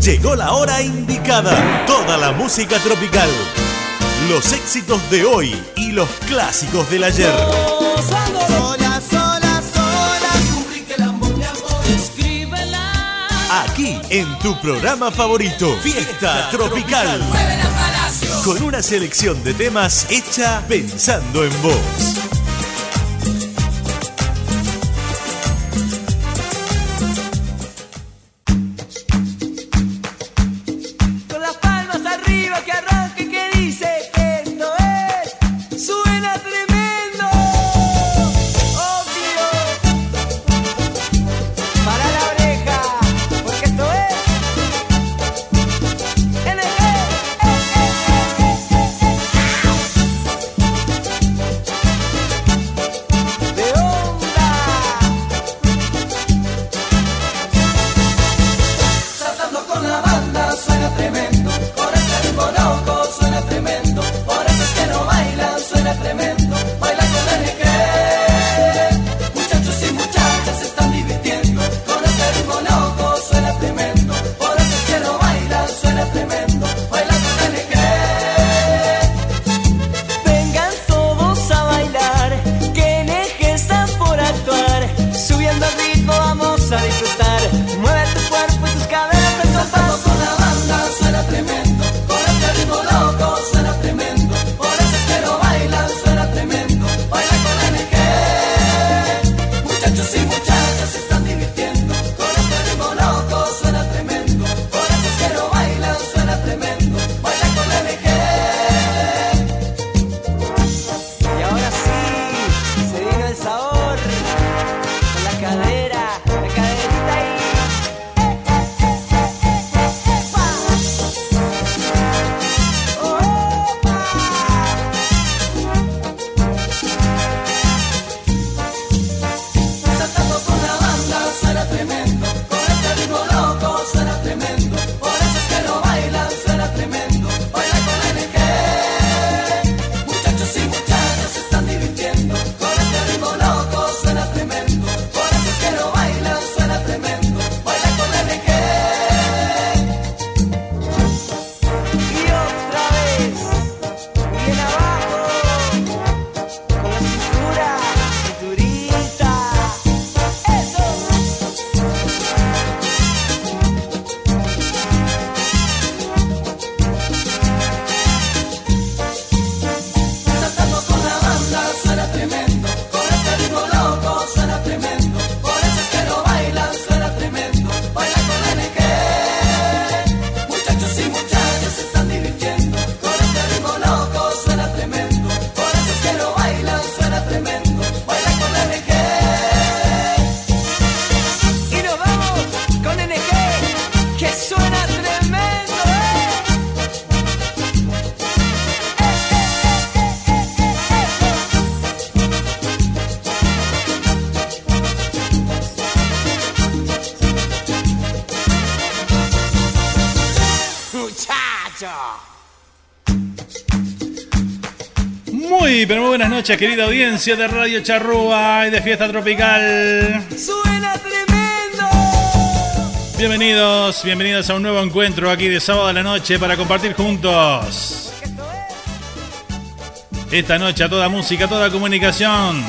Llegó la hora indicada. Toda la música tropical. Los éxitos de hoy y los clásicos del ayer. Aquí en tu programa favorito, Fiesta Tropical. Con una selección de temas hecha pensando en vos. Pero muy buenas noches, querida audiencia de Radio Charrúa y de Fiesta Tropical. Suena tremendo. Bienvenidos, bienvenidos a un nuevo encuentro aquí de sábado a la noche para compartir juntos. Esta noche a toda música, toda comunicación.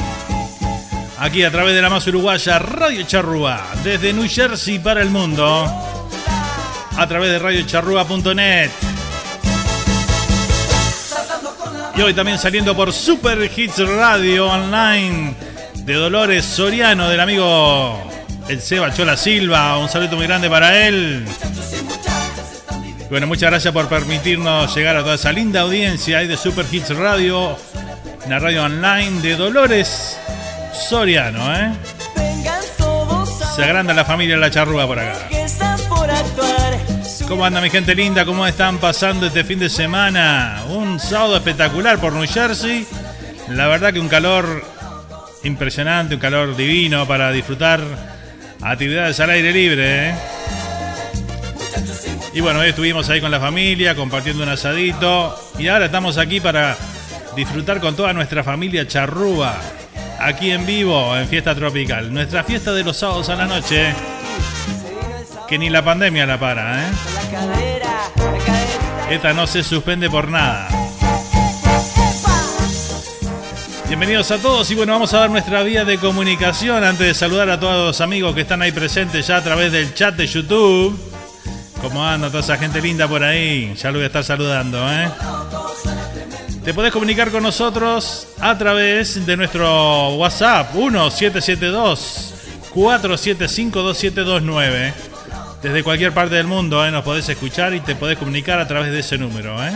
Aquí a través de la más uruguaya Radio Charrúa, desde New Jersey para el mundo. A través de radiocharrúa.net. Y hoy también saliendo por Super Hits Radio Online de Dolores Soriano, del amigo el Seba Chola Silva. Un saludo muy grande para él. Bueno, muchas gracias por permitirnos llegar a toda esa linda audiencia ahí de Super Hits Radio, una radio online de Dolores Soriano, ¿eh? Se agranda la familia La Charrúa por acá. ¿Cómo anda mi gente linda? ¿Cómo están pasando este fin de semana? Un sábado espectacular por New Jersey. La verdad que un calor impresionante, un calor divino para disfrutar actividades al aire libre. ¿eh? Y bueno, hoy estuvimos ahí con la familia, compartiendo un asadito. Y ahora estamos aquí para disfrutar con toda nuestra familia charrúa. Aquí en vivo, en Fiesta Tropical. Nuestra fiesta de los sábados a la noche. Que ni la pandemia la para, ¿eh? Esta no se suspende por nada. Bienvenidos a todos y bueno, vamos a dar nuestra vía de comunicación antes de saludar a todos los amigos que están ahí presentes ya a través del chat de YouTube. ¿Cómo anda toda esa gente linda por ahí? Ya lo voy a estar saludando, ¿eh? Te podés comunicar con nosotros a través de nuestro WhatsApp 1772 475 2729. Desde cualquier parte del mundo ¿eh? nos podés escuchar y te podés comunicar a través de ese número. ¿eh?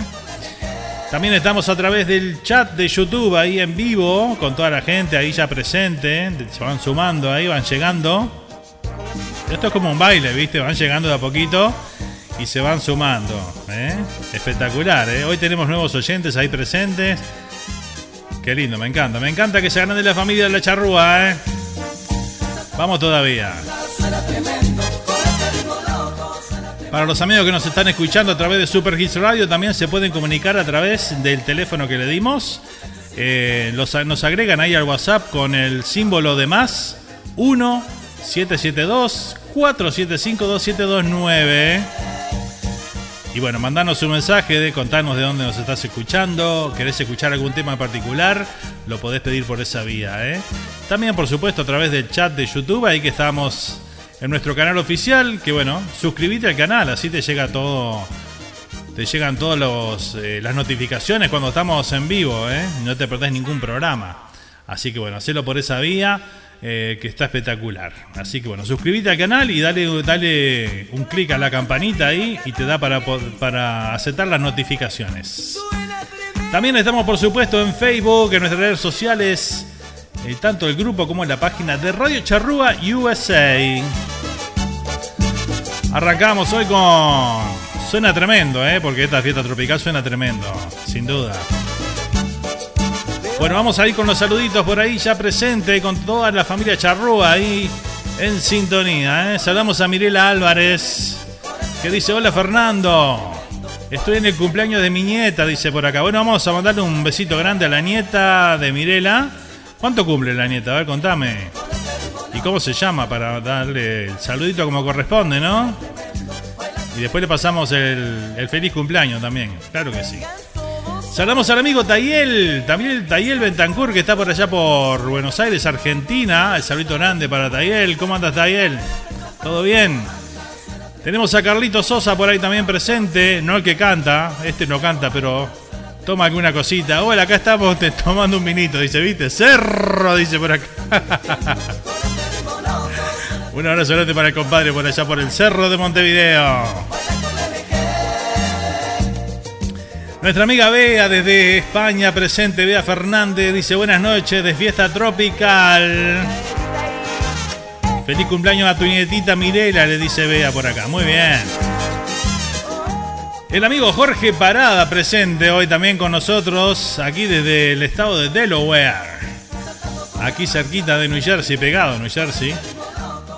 También estamos a través del chat de YouTube ahí en vivo con toda la gente ahí ya presente. Se van sumando ahí, van llegando. Esto es como un baile, ¿viste? Van llegando de a poquito y se van sumando. ¿eh? Espectacular, ¿eh? Hoy tenemos nuevos oyentes ahí presentes. Qué lindo, me encanta. Me encanta que se ganen de la familia de la charrúa, ¿eh? Vamos todavía. Para los amigos que nos están escuchando a través de Super Hits Radio, también se pueden comunicar a través del teléfono que le dimos. Eh, nos agregan ahí al WhatsApp con el símbolo de más 1 772 475 2729. Y bueno, mandanos un mensaje de contarnos de dónde nos estás escuchando. ¿Querés escuchar algún tema en particular? Lo podés pedir por esa vía. ¿eh? También, por supuesto, a través del chat de YouTube, ahí que estamos en nuestro canal oficial. Que bueno, suscríbete al canal, así te llega todo. Te llegan todas eh, las notificaciones cuando estamos en vivo, ¿eh? No te perdés ningún programa. Así que bueno, hacelo por esa vía. Eh, que está espectacular. Así que bueno, suscríbete al canal y dale, dale un clic a la campanita ahí y te da para, para aceptar las notificaciones. También estamos por supuesto en Facebook, en nuestras redes sociales, eh, tanto el grupo como la página de Radio Charrúa USA. Arrancamos hoy con... Suena tremendo, ¿eh? porque esta fiesta tropical suena tremendo, sin duda. Bueno, vamos a ir con los saluditos por ahí ya presente con toda la familia Charrúa ahí en sintonía. ¿eh? Saludamos a Mirela Álvarez que dice, hola Fernando, estoy en el cumpleaños de mi nieta, dice por acá. Bueno, vamos a mandarle un besito grande a la nieta de Mirela. ¿Cuánto cumple la nieta? A ver, contame. ¿Y cómo se llama para darle el saludito como corresponde, no? Y después le pasamos el, el feliz cumpleaños también, claro que sí. Saludamos al amigo Tayel, también Tayel Bentancur, que está por allá por Buenos Aires, Argentina. El saludito grande para Tayel. ¿Cómo andas, Tayel? ¿Todo bien? Tenemos a Carlito Sosa por ahí también presente. No el que canta, este no canta, pero toma alguna cosita. Hola, acá estamos tomando un vinito, dice, ¿viste? Cerro, dice por acá. un abrazo grande para el compadre por allá por el Cerro de Montevideo. Nuestra amiga Bea desde España presente, Bea Fernández, dice buenas noches de fiesta tropical. Feliz cumpleaños a tu nietita Mirela, le dice Bea por acá. Muy bien. El amigo Jorge Parada presente hoy también con nosotros, aquí desde el estado de Delaware. Aquí cerquita de New Jersey, pegado a New Jersey.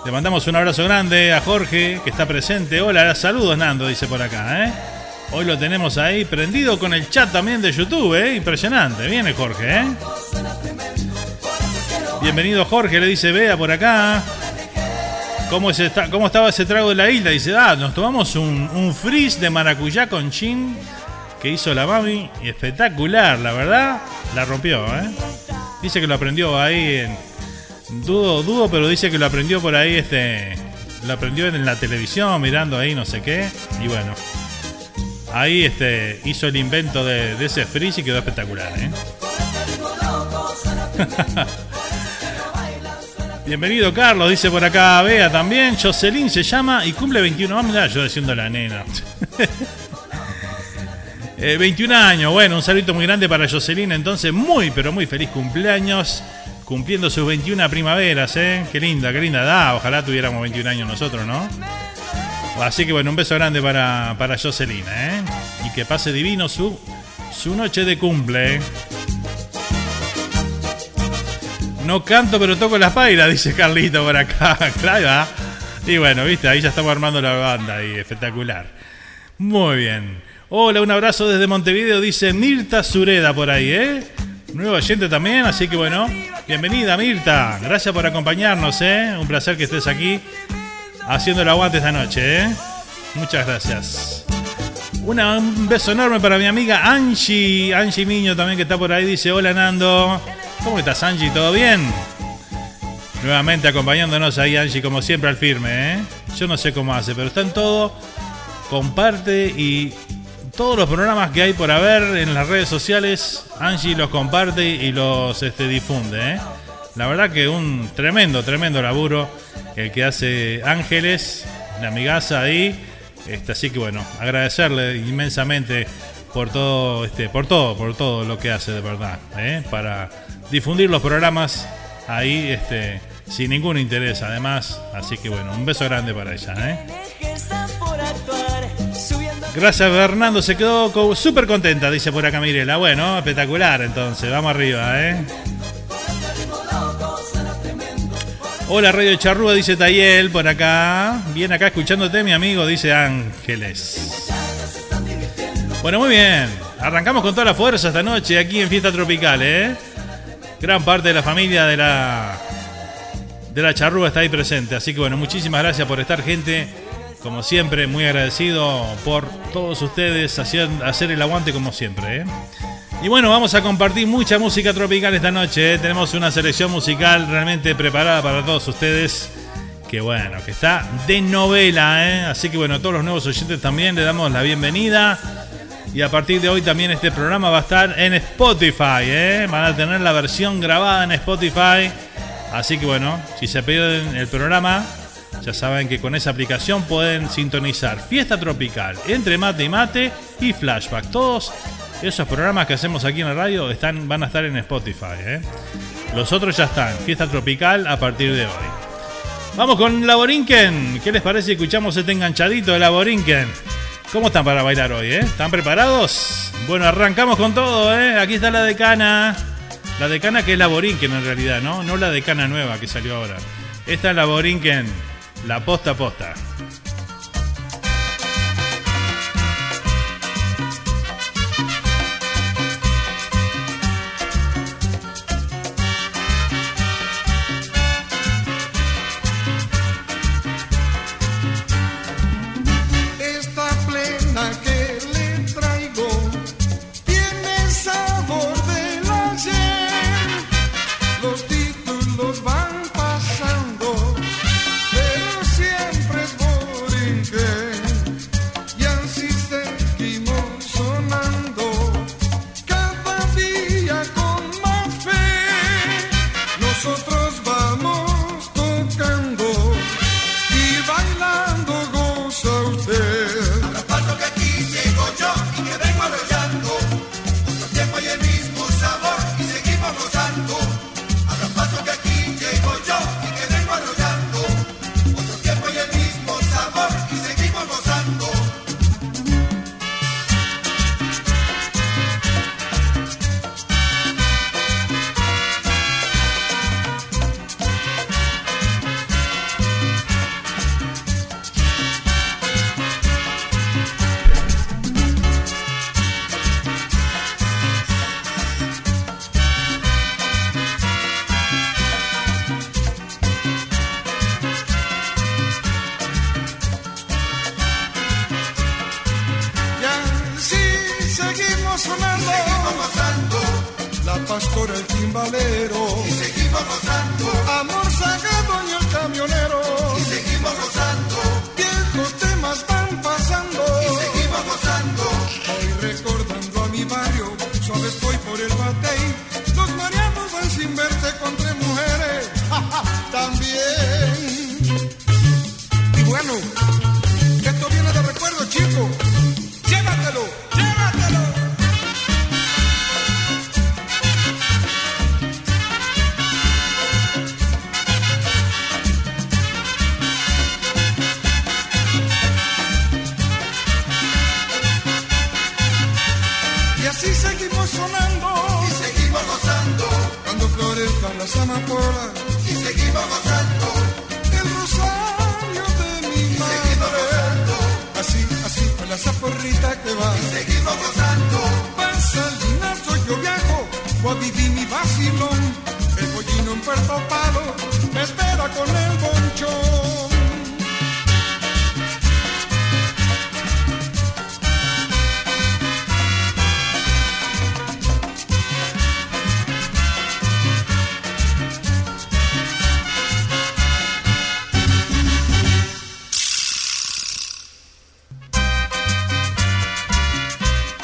Le mandamos un abrazo grande a Jorge, que está presente. Hola, saludos Nando, dice por acá, ¿eh? Hoy lo tenemos ahí prendido con el chat también de YouTube, ¿eh? Impresionante. Viene Jorge, ¿eh? Bienvenido Jorge, le dice Bea por acá. ¿Cómo, ¿Cómo estaba ese trago de la isla? Dice, ah, nos tomamos un, frizz de maracuyá con chin que hizo la mami. Espectacular, la verdad. La rompió, ¿eh? Dice que lo aprendió ahí en... Dudo, dudo, pero dice que lo aprendió por ahí, este... Lo aprendió en la televisión, mirando ahí no sé qué. Y bueno, Ahí este, hizo el invento de, ese freeze y quedó espectacular. ¿eh? Bienvenido Carlos, dice por acá Bea también. Jocelyn se llama y cumple 21 años. Ah, yo diciendo la nena. 21 eh, años, bueno, un saludo muy grande para Jocelyn. Entonces, muy, pero muy feliz cumpleaños. Cumpliendo sus 21 primaveras, ¿eh? Qué linda, qué linda edad. Ojalá tuviéramos 21 años nosotros, ¿no? Así que bueno, un beso grande para, para Jocelyn, ¿eh? Y que pase divino su, su noche de cumple. No canto, pero toco las pailas, dice Carlito por acá. Claro, Y bueno, viste, ahí ya estamos armando la banda y espectacular. Muy bien. Hola, un abrazo desde Montevideo, dice Mirta Sureda por ahí, ¿eh? Nuevo oyente también, así que bueno, bienvenida Mirta. Gracias por acompañarnos, ¿eh? Un placer que estés aquí haciendo el aguante esta noche. ¿eh? Muchas gracias. un beso enorme para mi amiga Angie. Angie Miño también que está por ahí. Dice, hola Nando. ¿Cómo estás Angie? ¿Todo bien? Nuevamente acompañándonos ahí Angie como siempre al firme. ¿eh? Yo no sé cómo hace, pero está en todo. Comparte y todos los programas que hay por haber en las redes sociales, Angie los comparte y los este, difunde. ¿eh? La verdad que un tremendo, tremendo laburo el que hace Ángeles, la amigaza ahí. Este, así que bueno, agradecerle inmensamente por todo, este, por todo, por todo lo que hace de verdad, ¿eh? para difundir los programas ahí, este, sin ningún interés además. Así que bueno, un beso grande para ella. ¿eh? Gracias Fernando, se quedó súper contenta, dice por acá Mirela. Bueno, espectacular entonces, vamos arriba, ¿eh? Hola Radio Charrúa, dice Tayel por acá. Bien acá escuchándote, mi amigo, dice Ángeles. Bueno, muy bien. Arrancamos con toda la fuerza esta noche aquí en Fiesta Tropical, ¿eh? Gran parte de la familia de la de la Charrúa está ahí presente. Así que bueno, muchísimas gracias por estar, gente. Como siempre, muy agradecido por todos ustedes hacer, hacer el aguante como siempre. ¿eh? Y bueno, vamos a compartir mucha música tropical esta noche. ¿eh? Tenemos una selección musical realmente preparada para todos ustedes. Que bueno, que está de novela. ¿eh? Así que bueno, a todos los nuevos oyentes también le damos la bienvenida. Y a partir de hoy también este programa va a estar en Spotify. ¿eh? Van a tener la versión grabada en Spotify. Así que bueno, si se pierden el programa, ya saben que con esa aplicación pueden sintonizar Fiesta Tropical, Entre Mate y Mate y Flashback. Todos esos programas que hacemos aquí en la radio están, van a estar en Spotify. ¿eh? Los otros ya están. Fiesta Tropical a partir de hoy. Vamos con Laborinquen. ¿Qué les parece si escuchamos este enganchadito de Laborinquen? ¿Cómo están para bailar hoy? Eh? ¿Están preparados? Bueno, arrancamos con todo. ¿eh? Aquí está la decana. La decana que es Laborinquen en realidad, ¿no? No la decana nueva que salió ahora. Esta es Laborinquen. La posta posta.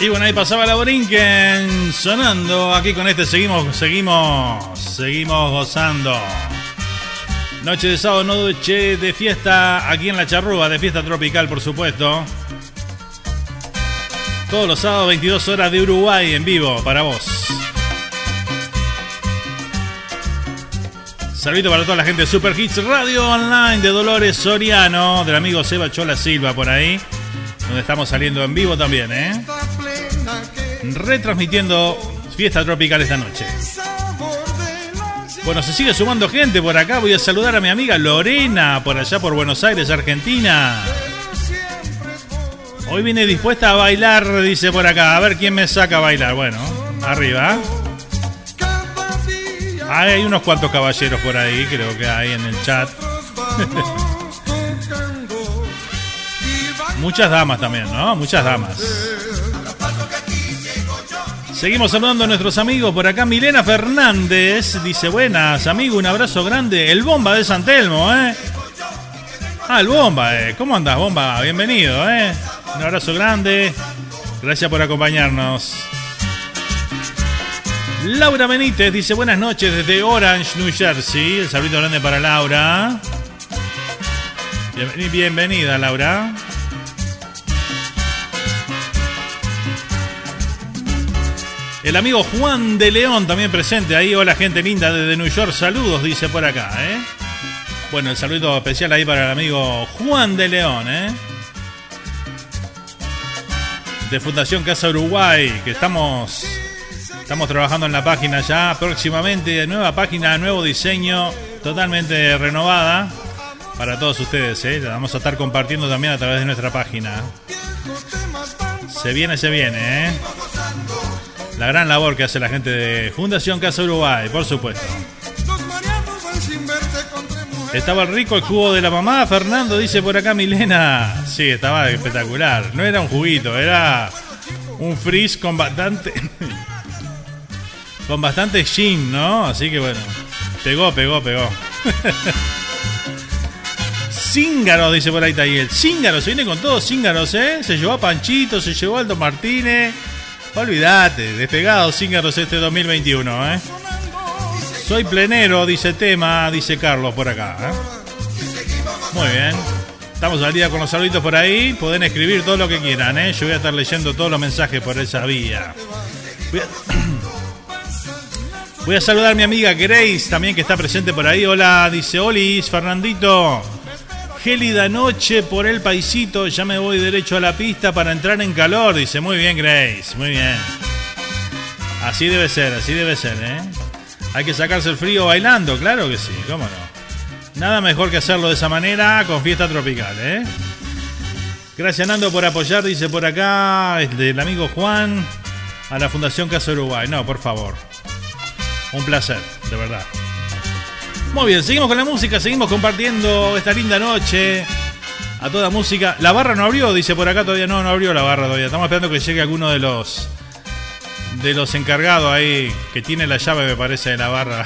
Y bueno, ahí pasaba la Borinquen sonando. Aquí con este seguimos, seguimos, seguimos gozando. Noche de sábado, noche de fiesta aquí en la Charrúa, de fiesta tropical, por supuesto. Todos los sábados, 22 horas de Uruguay en vivo para vos. Saludito para toda la gente de Super Hits Radio Online de Dolores Soriano, del amigo Seba Chola Silva por ahí, donde estamos saliendo en vivo también, ¿eh? Retransmitiendo Fiesta Tropical esta noche. Bueno, se sigue sumando gente por acá. Voy a saludar a mi amiga Lorena, por allá por Buenos Aires, Argentina. Hoy viene dispuesta a bailar, dice por acá. A ver quién me saca a bailar. Bueno, arriba. Hay unos cuantos caballeros por ahí, creo que hay en el chat. Muchas damas también, ¿no? Muchas damas. Seguimos saludando a nuestros amigos por acá. Milena Fernández dice: Buenas, amigo, un abrazo grande. El bomba de San Telmo, ¿eh? Ah, el bomba, ¿eh? ¿Cómo andas, bomba? Bienvenido, ¿eh? Un abrazo grande. Gracias por acompañarnos. Laura Benítez dice buenas noches desde Orange, New Jersey. El saludo grande para Laura. Bienvenida, Laura. El amigo Juan de León también presente ahí. Hola, gente linda desde New York. Saludos, dice por acá, ¿eh? Bueno, el saludo especial ahí para el amigo Juan de León, ¿eh? De Fundación Casa Uruguay, que estamos, estamos trabajando en la página ya próximamente. Nueva página, nuevo diseño, totalmente renovada para todos ustedes, ¿eh? La vamos a estar compartiendo también a través de nuestra página. Se viene, se viene, ¿eh? La gran labor que hace la gente de Fundación Casa Uruguay, por supuesto. Estaba rico el jugo de la mamá, Fernando dice por acá Milena. Sí, estaba espectacular. No era un juguito, era un frizz con bastante. con bastante gin, ¿no? Así que bueno. Pegó, pegó, pegó. Cíngaro, dice por ahí Tayel. Cíngaro, se viene con todos cíngaros, ¿eh? Se llevó a Panchito, se llevó a Aldo Martínez. Olvídate, despegado Cíngaros este 2021, ¿eh? Soy plenero, dice tema, dice Carlos por acá. ¿eh? Muy bien. Estamos al día con los saluditos por ahí. Pueden escribir todo lo que quieran, ¿eh? Yo voy a estar leyendo todos los mensajes por esa vía. Voy a... voy a saludar a mi amiga Grace también que está presente por ahí. Hola, dice Olis, Fernandito. Gélida noche por el paisito, ya me voy derecho a la pista para entrar en calor. Dice, muy bien Grace, muy bien. Así debe ser, así debe ser, ¿eh? Hay que sacarse el frío bailando, claro que sí, cómo no. Nada mejor que hacerlo de esa manera con fiesta tropical, ¿eh? Gracias Nando por apoyar, dice por acá el amigo Juan a la Fundación Casa Uruguay. No, por favor. Un placer, de verdad. Muy bien, seguimos con la música, seguimos compartiendo esta linda noche. A toda música. La barra no abrió, dice por acá todavía no, no abrió la barra todavía. Estamos esperando que llegue alguno de los de los encargados ahí, que tiene la llave, me parece, de la barra,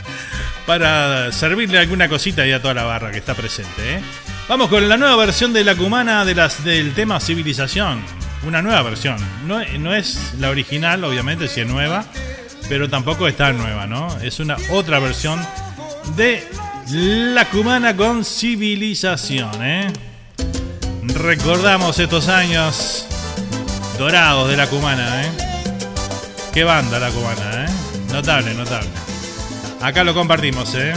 para servirle alguna cosita ahí a toda la barra que está presente. ¿eh? Vamos con la nueva versión de la cumana del tema civilización. Una nueva versión. No, no es la original, obviamente, si es nueva, pero tampoco está nueva, ¿no? Es una otra versión de la cumana con civilización, ¿eh? Recordamos estos años dorados de la cumana, ¿eh? Qué banda la cubana, ¿eh? Notable, notable. Acá lo compartimos, ¿eh?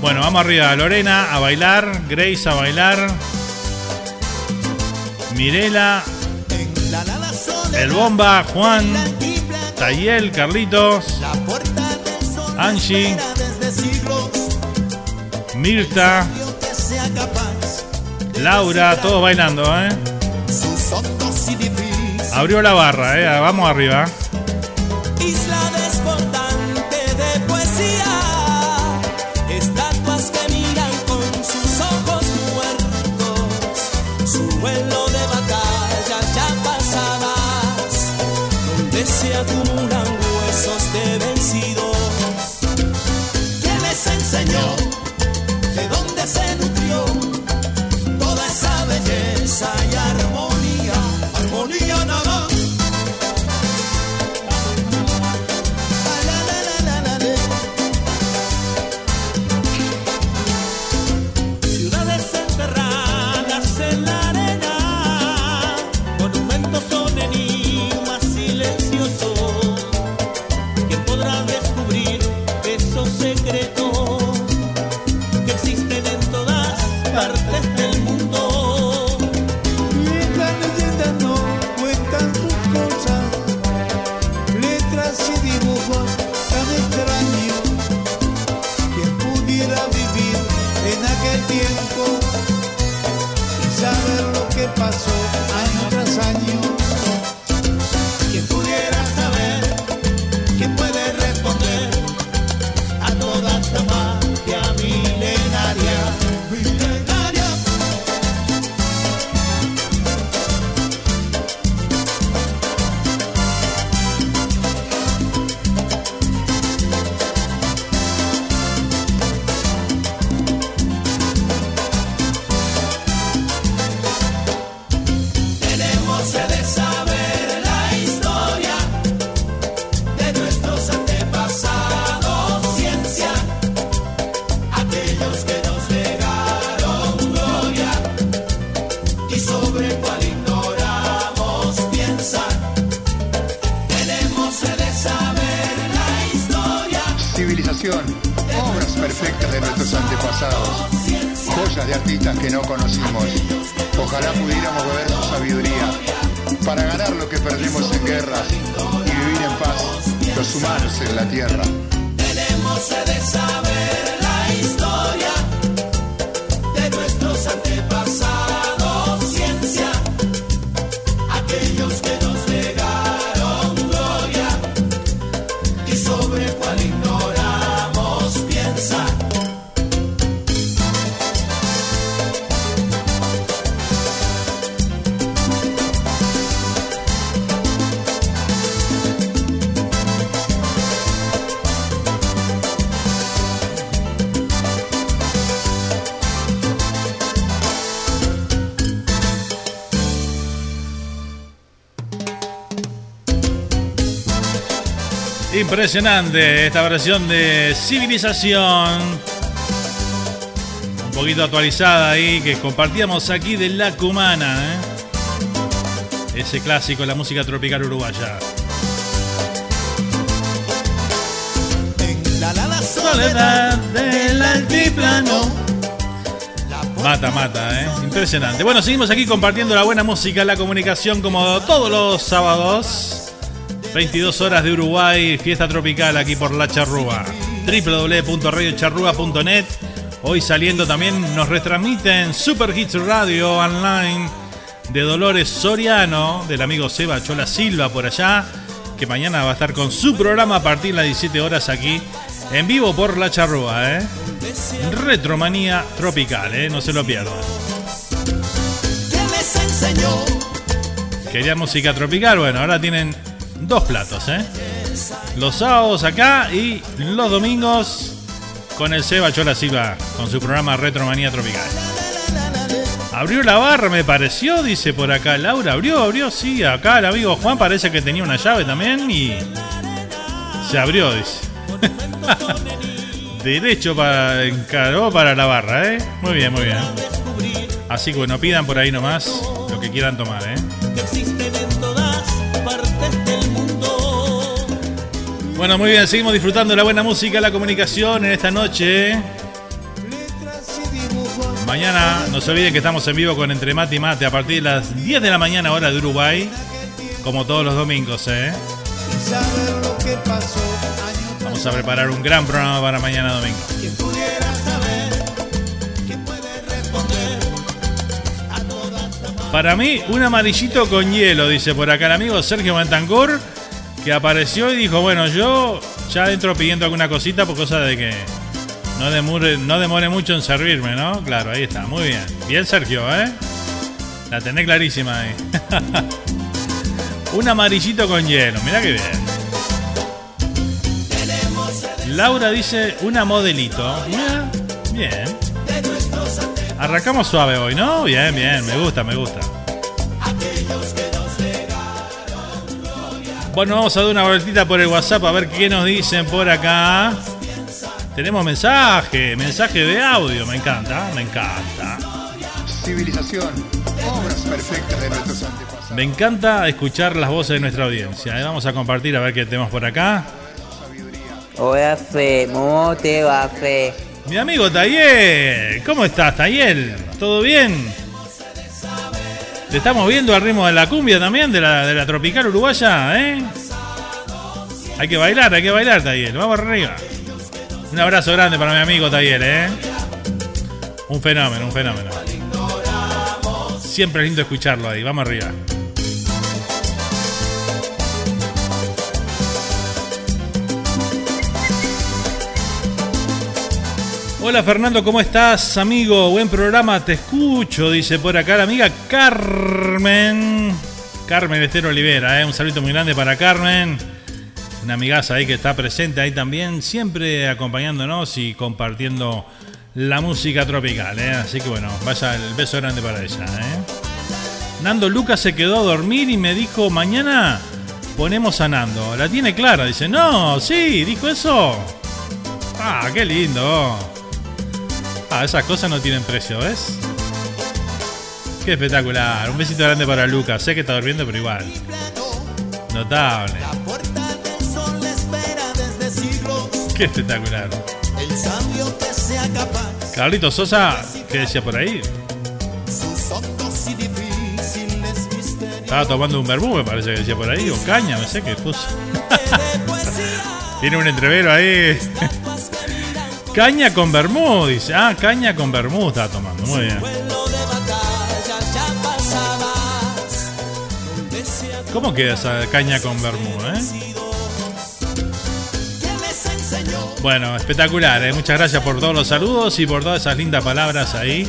Bueno, vamos arriba. Lorena a bailar, Grace a bailar. Mirela, el Bomba, Juan, Tayel, Carlitos, Angie, Mirta, Laura, todos bailando, ¿eh? Abrió la barra, eh. Vamos arriba. Impresionante esta versión de Civilización. Un poquito actualizada ahí que compartíamos aquí de La Cumana. ¿eh? Ese clásico de la música tropical uruguaya. En la la Soledad del altiplano. Mata, mata, ¿eh? Impresionante. Bueno, seguimos aquí compartiendo la buena música, la comunicación como todos los sábados. 22 horas de Uruguay, fiesta tropical aquí por La Charrúa. www.radiocharrúa.net. Hoy saliendo también nos retransmiten Super Hits Radio Online de Dolores Soriano, del amigo Seba Chola Silva por allá, que mañana va a estar con su programa a partir de las 17 horas aquí en vivo por La Charrúa, ¿eh? Retromanía tropical, ¿eh? No se lo pierdan. Quería música tropical, bueno, ahora tienen dos platos, ¿eh? Los sábados acá y los domingos con el Seba Chola Silva, con su programa Retromanía Tropical. Abrió la barra, me pareció, dice por acá Laura. Abrió, abrió, sí. Acá el amigo Juan parece que tenía una llave también y se abrió, dice. Derecho para encaró para la barra, ¿eh? Muy bien, muy bien. Así que bueno, pidan por ahí nomás lo que quieran tomar, ¿eh? Bueno, muy bien, seguimos disfrutando de la buena música, la comunicación en esta noche. Mañana no se olviden que estamos en vivo con Entre Mate y Mate a partir de las 10 de la mañana hora de Uruguay, como todos los domingos, ¿eh? Vamos a preparar un gran programa para mañana domingo. Para mí, un amarillito con hielo, dice por acá el amigo Sergio Mantancur, que apareció y dijo, bueno, yo ya entro pidiendo alguna cosita por cosa de que no demore, no demore mucho en servirme, ¿no? Claro, ahí está, muy bien. Bien Sergio, ¿eh? La tenés clarísima ahí. un amarillito con hielo, mirá que bien. Laura dice una modelito. Bien. Arrancamos suave hoy, ¿no? Bien, bien, me gusta, me gusta. Bueno, vamos a dar una vueltita por el WhatsApp a ver qué nos dicen por acá. Tenemos mensaje, mensaje de audio, me encanta, me encanta. Civilización, obras perfectas de nuestros antepasados. Me encanta escuchar las voces de nuestra audiencia. Eh, Vamos a compartir a ver qué tenemos por acá. Hola Fe, ¿cómo te va Fe? Mi amigo Tayel, ¿cómo estás Tayel? ¿Todo bien? Te estamos viendo al ritmo de la cumbia también, de la, de la tropical uruguaya, ¿eh? Hay que bailar, hay que bailar Tayel, vamos arriba. Un abrazo grande para mi amigo Tayel, ¿eh? Un fenómeno, un fenómeno. Siempre es lindo escucharlo ahí, vamos arriba. Hola Fernando, ¿cómo estás, amigo? Buen programa, te escucho, dice por acá la amiga Carmen. Carmen Estero Olivera, ¿eh? un saludo muy grande para Carmen. Una amigaza ahí que está presente ahí también, siempre acompañándonos y compartiendo la música tropical. ¿eh? Así que bueno, vaya el beso grande para ella. ¿eh? Nando Lucas se quedó a dormir y me dijo, mañana ponemos a Nando. La tiene clara, dice, no, sí, dijo eso. Ah, qué lindo. Ah, esas cosas no tienen precio, ¿ves? Qué espectacular. Un besito grande para Lucas. Sé que está durmiendo, pero igual. Notable. Qué espectacular. Carlito Sosa, ¿qué decía por ahí? Estaba tomando un vermú, me parece que decía por ahí. O caña, no sé qué puso. Tiene un entrevero ahí. Caña con vermú, dice. Ah, caña con vermú estaba tomando. Muy bien. ¿Cómo queda esa caña con vermú, eh? Bueno, espectacular, ¿eh? muchas gracias por todos los saludos y por todas esas lindas palabras ahí.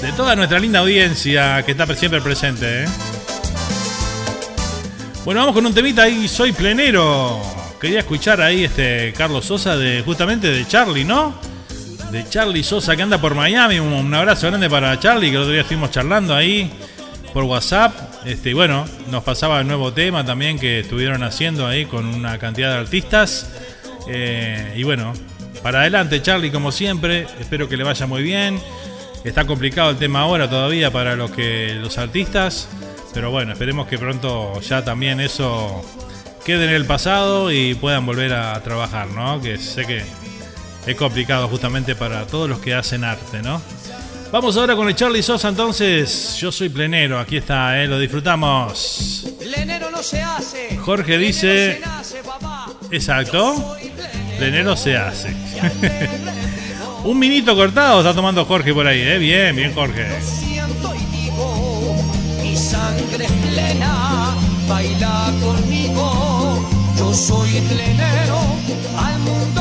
De toda nuestra linda audiencia que está siempre presente. ¿eh? Bueno, vamos con un temita ahí, soy plenero. Quería escuchar ahí este Carlos Sosa de justamente de Charlie, ¿no? De Charlie Sosa que anda por Miami. Un, abrazo grande para Charlie, que el otro día estuvimos charlando ahí por WhatsApp. Este, y bueno, nos pasaba el nuevo tema también que estuvieron haciendo ahí con una cantidad de artistas. Eh, y bueno, para adelante Charlie como siempre, espero que le vaya muy bien. Está complicado el tema ahora todavía para los que los artistas, pero bueno, esperemos que pronto ya también eso quede en el pasado y puedan volver a trabajar, ¿no? Que sé que es complicado justamente para todos los que hacen arte, ¿no? Vamos ahora con el Charlie Sosa entonces. Yo soy plenero, aquí está, ¿eh? lo disfrutamos. Plenero no se hace. Jorge dice- nace. Exacto. Plenero. Se hace. Un minito cortado está tomando Jorge por ahí, ¿eh? Bien, bien Jorge. siento y digo, mi sangre es plena, baila conmigo, yo soy plenero, al mundo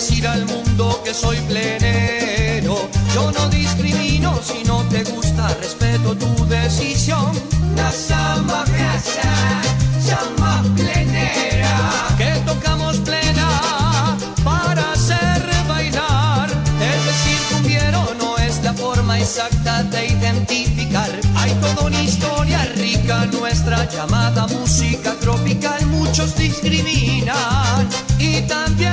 decir al mundo que soy plenero. Yo no discrimino si no te gusta, respeto tu decisión. La samba casa, samba plenera. Que tocamos plena para hacer bailar. El decir cumbiero no es la forma exacta de identificar. Hay toda una historia rica, nuestra llamada música tropical. Muchos discriminan y también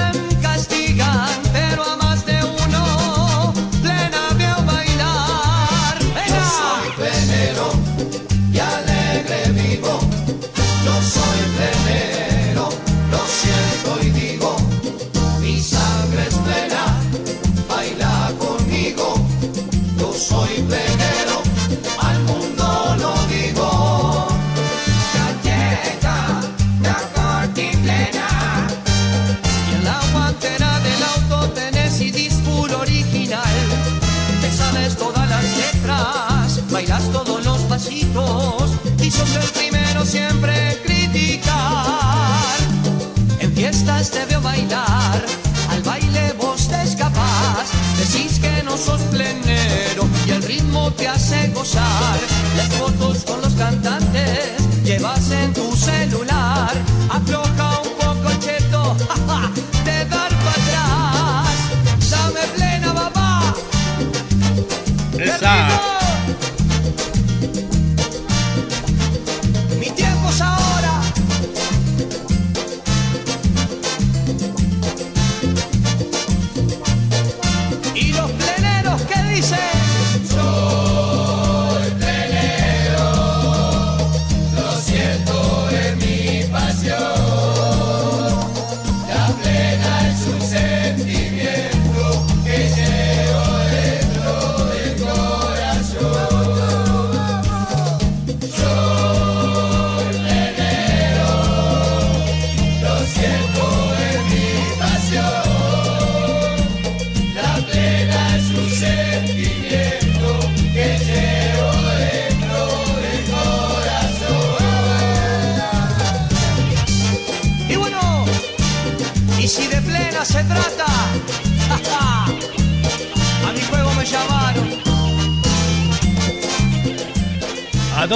te veo bailar, al baile vos te escapás. Decís que no sos plenero y el ritmo te hace gozar. Las fotos con los cantantes llevas en tu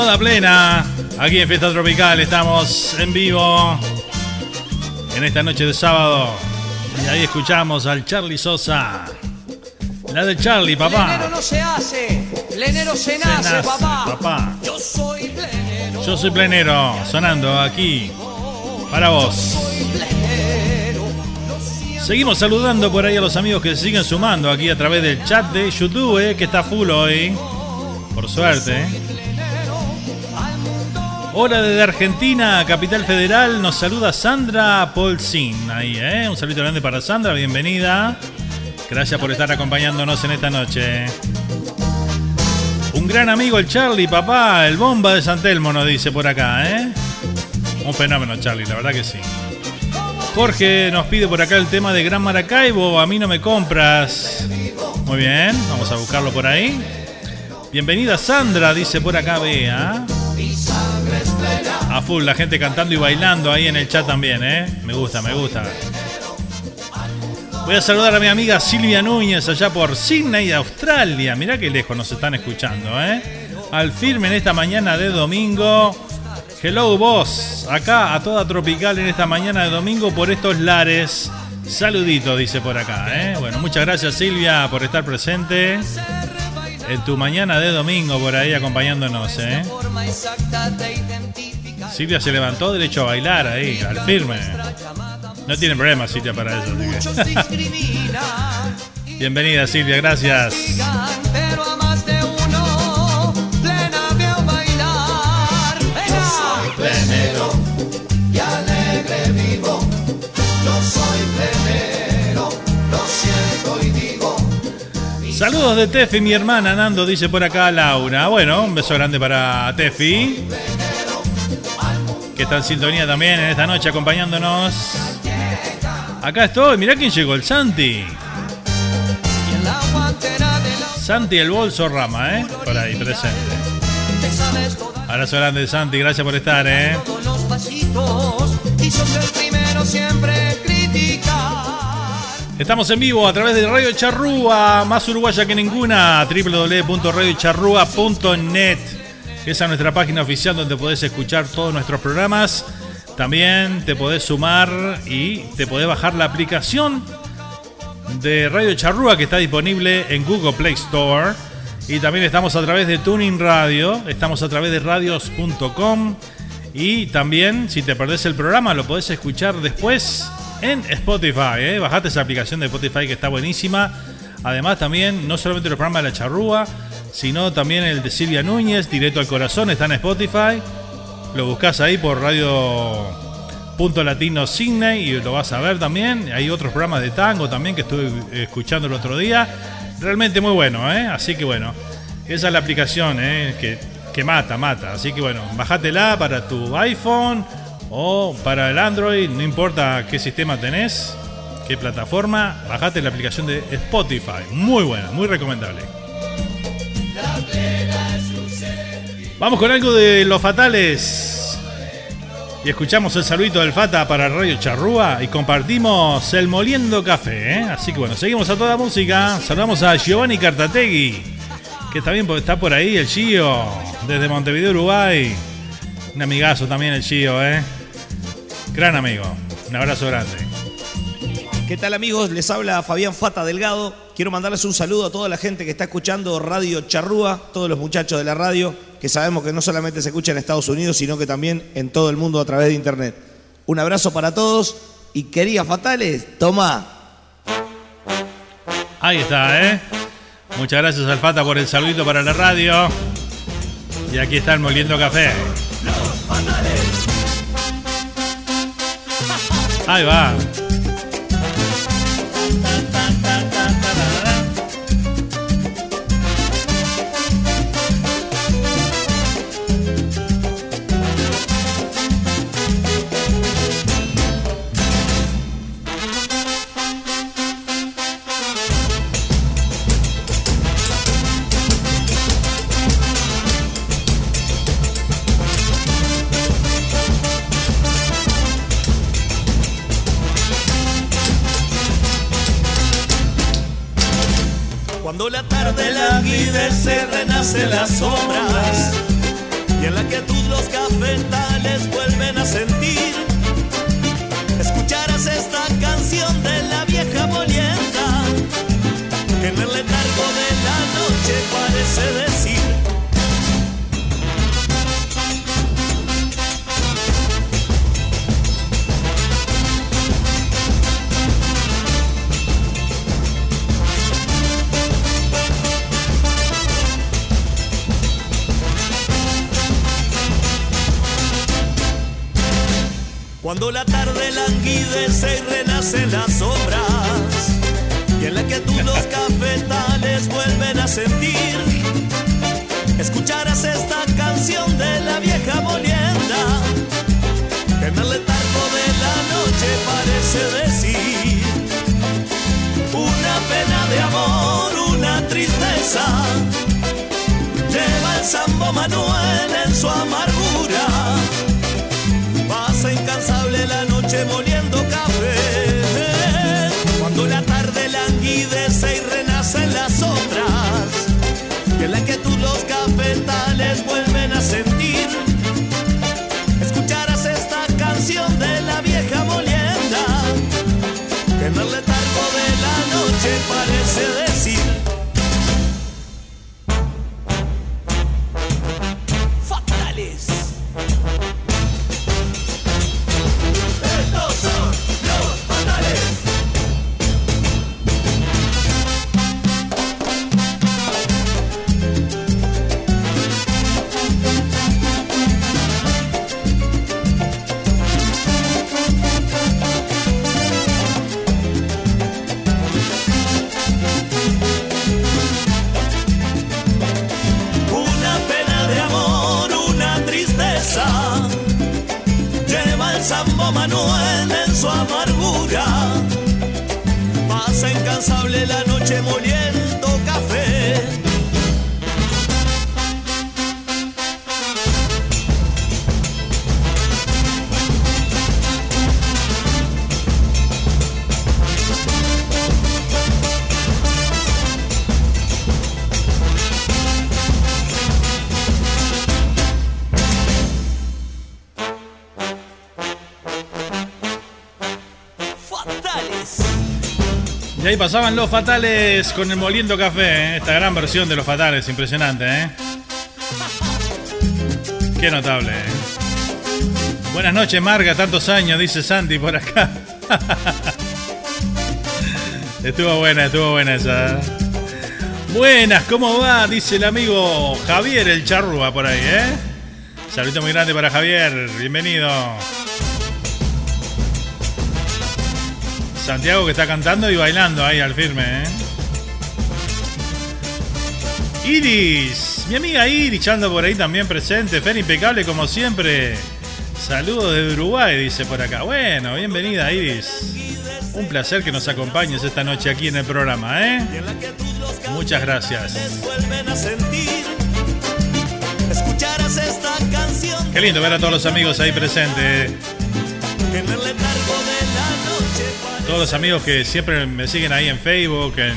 toda plena, aquí en Fiesta Tropical estamos en vivo en esta noche de sábado. Y ahí escuchamos al Charlie Sosa. La de Charlie, papá. Plenero no se hace, plenero se nace, nace, papá. papá. Yo soy plenero. Yo soy plenero, sonando aquí para vos. Seguimos saludando por ahí a los amigos que se siguen sumando aquí a través del chat de YouTube, eh, que está full hoy. Por suerte. Hola desde Argentina, Capital Federal, nos saluda Sandra Polsin. Ahí, ¿eh? Un saludo grande para Sandra, bienvenida. Gracias por estar acompañándonos en esta noche. Un gran amigo, el Charlie, papá, el bomba de San Telmo, nos dice por acá, ¿eh? Un fenómeno, Charlie, la verdad que sí. Jorge nos pide por acá el tema de Gran Maracaibo, a mí no me compras. Muy bien, vamos a buscarlo por ahí. Bienvenida Sandra, dice por acá Bea. A full, la gente cantando y bailando ahí en el chat también, ¿eh? Me gusta, me gusta. Voy a saludar a mi amiga Silvia Núñez allá por Sydney, Australia. Mirá qué lejos nos están escuchando, ¿eh? Al firme en esta mañana de domingo. Hello vos, acá a toda tropical en esta mañana de domingo por estos lares. Saludito, dice por acá, ¿eh? Bueno, muchas gracias Silvia por estar presente en tu mañana de domingo por ahí acompañándonos, ¿eh? Silvia se levantó derecho a bailar ahí, al firme. No tiene problema Silvia para eso, que. Bienvenida Silvia, gracias. Saludos de Tefi, mi hermana Nando, dice por acá Laura. Bueno, un beso grande para Tefi. Que está en sintonía también en esta noche acompañándonos. Acá estoy, mirá quién llegó, el Santi. Santi el bolso Rama, ¿eh? Por ahí, presente. Abrazo grande, Santi, gracias por estar, ¿eh? Estamos en vivo a través de Radio Charrúa, más uruguaya que ninguna, www.radiocharrúa.net. Esa es nuestra página oficial donde podés escuchar todos nuestros programas. También te podés sumar y te podés bajar la aplicación de Radio Charrúa que está disponible en Google Play Store. Y también estamos a través de Tuning Radio, estamos a través de radios.com. Y también, si te perdés el programa, lo podés escuchar después en Spotify. ¿eh? Bajate esa aplicación de Spotify que está buenísima. Además, también, no solamente los programas de La Charrúa, sino también el de Silvia Núñez, Directo al Corazón, está en Spotify. Lo buscas ahí por Radio Punto Latino Sydney y lo vas a ver también. Hay otros programas de tango también que estuve escuchando el otro día. Realmente muy bueno, ¿eh? Así que bueno, esa es la aplicación ¿eh? que, mata, mata. Así que bueno, bajátela para tu iPhone o para el Android, no importa qué sistema tenés, qué plataforma, bajate la aplicación de Spotify. Muy buena, muy recomendable. Vamos con algo de los fatales. Y escuchamos el saludito del Fata para Radio Charrúa y compartimos el Moliendo Café. ¿eh? Así que bueno, seguimos a toda música. Saludamos a Giovanni Cartategui, que también está por ahí, el Gio, desde Montevideo, Uruguay. Un amigazo también el Gio, ¿eh? Gran amigo. Un abrazo grande. ¿Qué tal amigos? Les habla Fabián Fata Delgado. Quiero mandarles un saludo a toda la gente que está escuchando Radio Charrúa, todos los muchachos de la radio, que sabemos que no solamente se escucha en Estados Unidos, sino que también en todo el mundo a través de internet. Un abrazo para todos y queridas fatales, toma. Ahí está, ¿eh? Muchas gracias al Fata por el saludito para la radio. Y aquí está el Moliendo Café. Ahí va. Cuando la tarde languidece, renace las sombras y en la quietud los cafetales vuelven a sentir. Escucharás esta canción de la vieja molienda que en el letargo de la noche parece. Cuando la tarde languidece y renace las sombras y en la que tú los cafetales vuelven a sentir. Escucharás esta canción de la vieja molienda que en el letargo de la noche parece decir una pena de amor, una tristeza. Lleva el Sambo Manuel en su amargura incansable la noche moliendo café. Cuando la tarde languidece y renacen las sombras, en la que tú los cafetales pasaban los fatales con el moliendo café, ¿eh? esta gran versión de los fatales, impresionante, ¿eh? Qué notable, ¿eh? Buenas noches, Marga, tantos años, dice Santi por acá. estuvo buena, estuvo buena esa. ¿eh? Buenas, ¿cómo va? Dice el amigo Javier el Charrúa por ahí, ¿eh? Saludito muy grande para Javier, bienvenido. Santiago que está cantando y bailando ahí al firme, ¿eh? Iris, mi amiga Iris anda por ahí también presente. Fer impecable como siempre. Saludos desde Uruguay, dice por acá. Bueno, bienvenida Iris. Un placer que nos acompañes esta noche aquí en el programa, ¿eh? Muchas gracias. Qué lindo ver a todos los amigos ahí presentes. Todos los amigos que siempre me siguen ahí en Facebook, que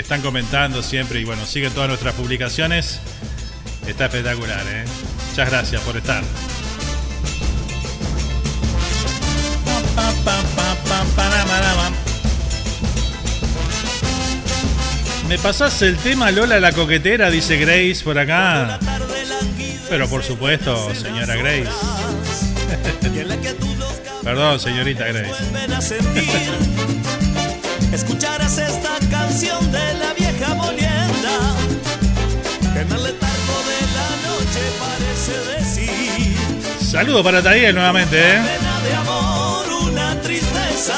están comentando siempre y bueno, siguen todas nuestras publicaciones. Está espectacular, ¿eh? Muchas gracias por estar. ¿Me pasás el tema Lola la coquetera? Dice Grace por acá. Pero por supuesto, señora Grace. Perdón, señorita Grace. vuelven a sentir. Escucharás esta canción de la vieja molienda que en el letargo de la noche parece decir Saludos para Tadiel nuevamente, ¿eh? pena de amor, una tristeza.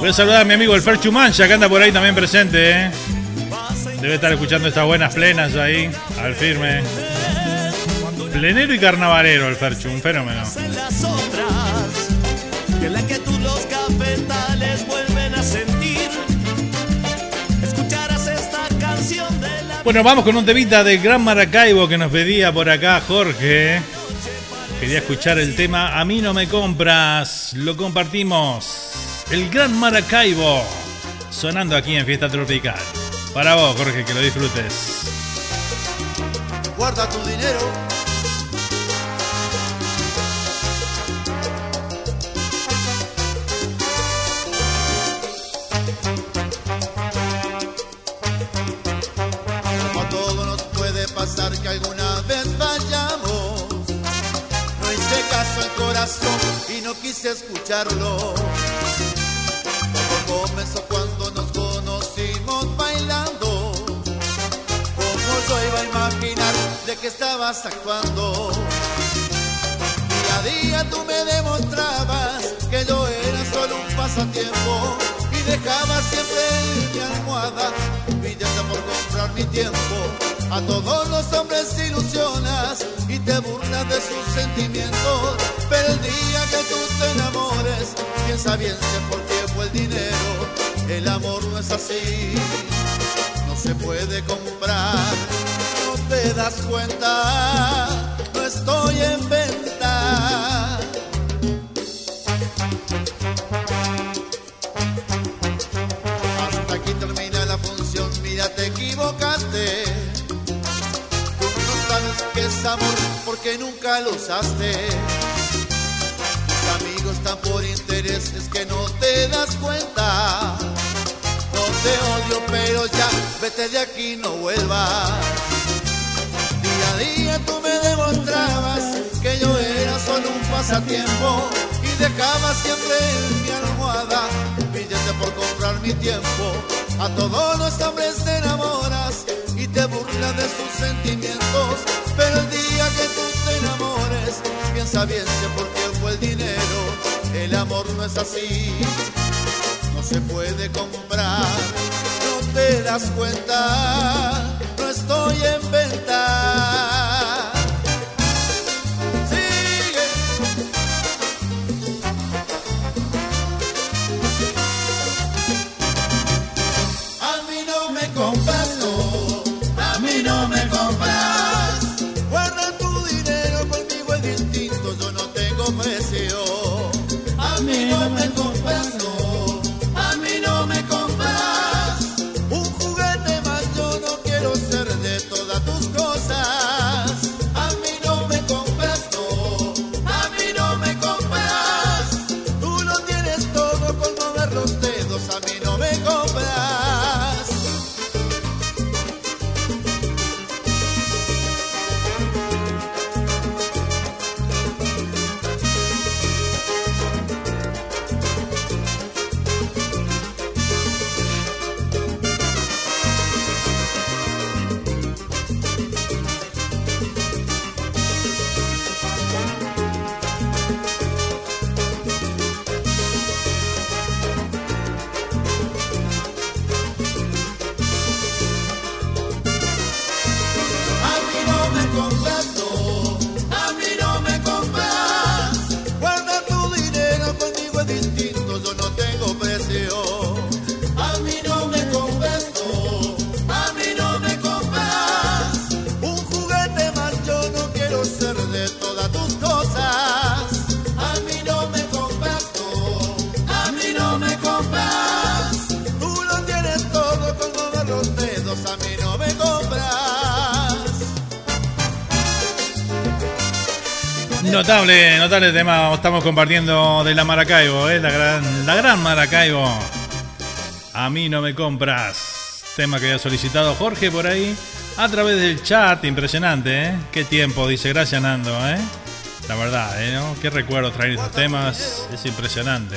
Voy a saludar a mi amigo el Fer Chumancha, que anda por ahí también presente, ¿eh? Debe estar escuchando estas buenas plenas ahí, al firme. Plenero y carnavalero el Ferchu, un fenómeno. en las otras y en la que tú los cafetales vuelven a sentir. Escucharás esta canción de la Bueno, vamos con un temita de Gran Maracaibo que nos pedía por acá Jorge. Quería escuchar el tema A mí no me compras. Lo compartimos. El Gran Maracaibo. sonando aquí en Fiesta Tropical. Para vos, Jorge, que lo disfrutes. Guarda tu dinero. Escucharlo. Comenzó cuando nos conocimos bailando. ¿Cómo yo iba a imaginar de que estabas actuando? Día a día tú me demostrabas que yo era solo un pasatiempo y dejaba siempre mi almohada billete por comprar mi tiempo. A todos los hombres ilusionas te burlas de sus sentimientos. Pero el día que tú te enamores, piensa bien si es porque fue el dinero. El amor no es así, no se puede comprar. No te das cuenta, no estoy en venta. Hasta aquí termina la función, mira, te equivocaste. Tú no sabes qué es amor porque nunca lo usaste. Tus amigos están por interés, es que no te das cuenta. No te odio, pero ya vete de aquí, no vuelvas. Día a día tú me demostrabas que yo era solo un pasatiempo y dejaba siempre en mi almohada billete por comprar mi tiempo. A todos los hombres te enamoras y te de sus sentimientos, pero el día que tú te enamores, piensa bien si por qué fue el dinero. El amor no es así, no se puede comprar, no te das cuenta, no estoy en venta. Notable, notable tema. Estamos compartiendo de la Maracaibo, ¿eh? la, gran, la gran Maracaibo. A mí no me compras. Tema que ha solicitado Jorge por ahí a través del chat. Impresionante, ¿eh? Qué tiempo, dice. Gracias, Nando, ¿eh? La verdad, ¿eh? ¿no? Qué recuerdo traer estos temas. Es impresionante.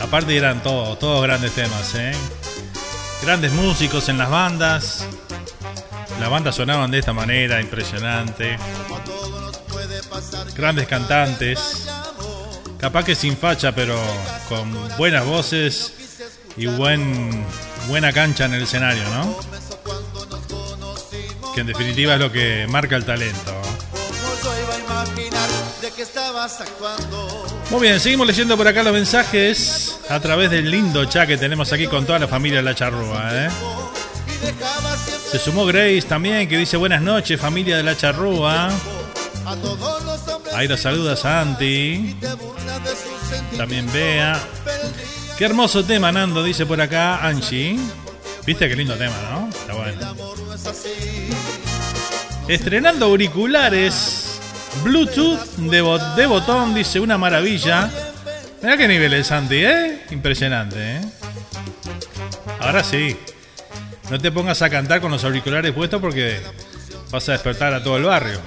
Aparte eran todos, todos grandes temas, ¿eh? Grandes músicos en las bandas. Las bandas sonaban de esta manera, impresionante. Grandes cantantes. Capaz que sin facha, pero con buenas voces y buen, buena cancha en el escenario, ¿no? Que en definitiva es lo que marca el talento. Muy bien, seguimos leyendo por acá los mensajes a través del lindo chat que tenemos aquí con toda la familia de La Charrúa. ¿eh? Se sumó Grace también, que dice buenas noches, familia de La Charrúa. Ahí los saluda Santi. También día Qué hermoso tema, Nando, dice por acá Angie. Viste qué lindo tema, ¿no? Está bueno. Estrenando auriculares Bluetooth de, de botón, dice una maravilla. Mira qué nivel es Santi, ¿eh? Impresionante, ¿eh? Ahora sí. No te pongas a cantar con los auriculares puestos porque vas a despertar a todo el barrio.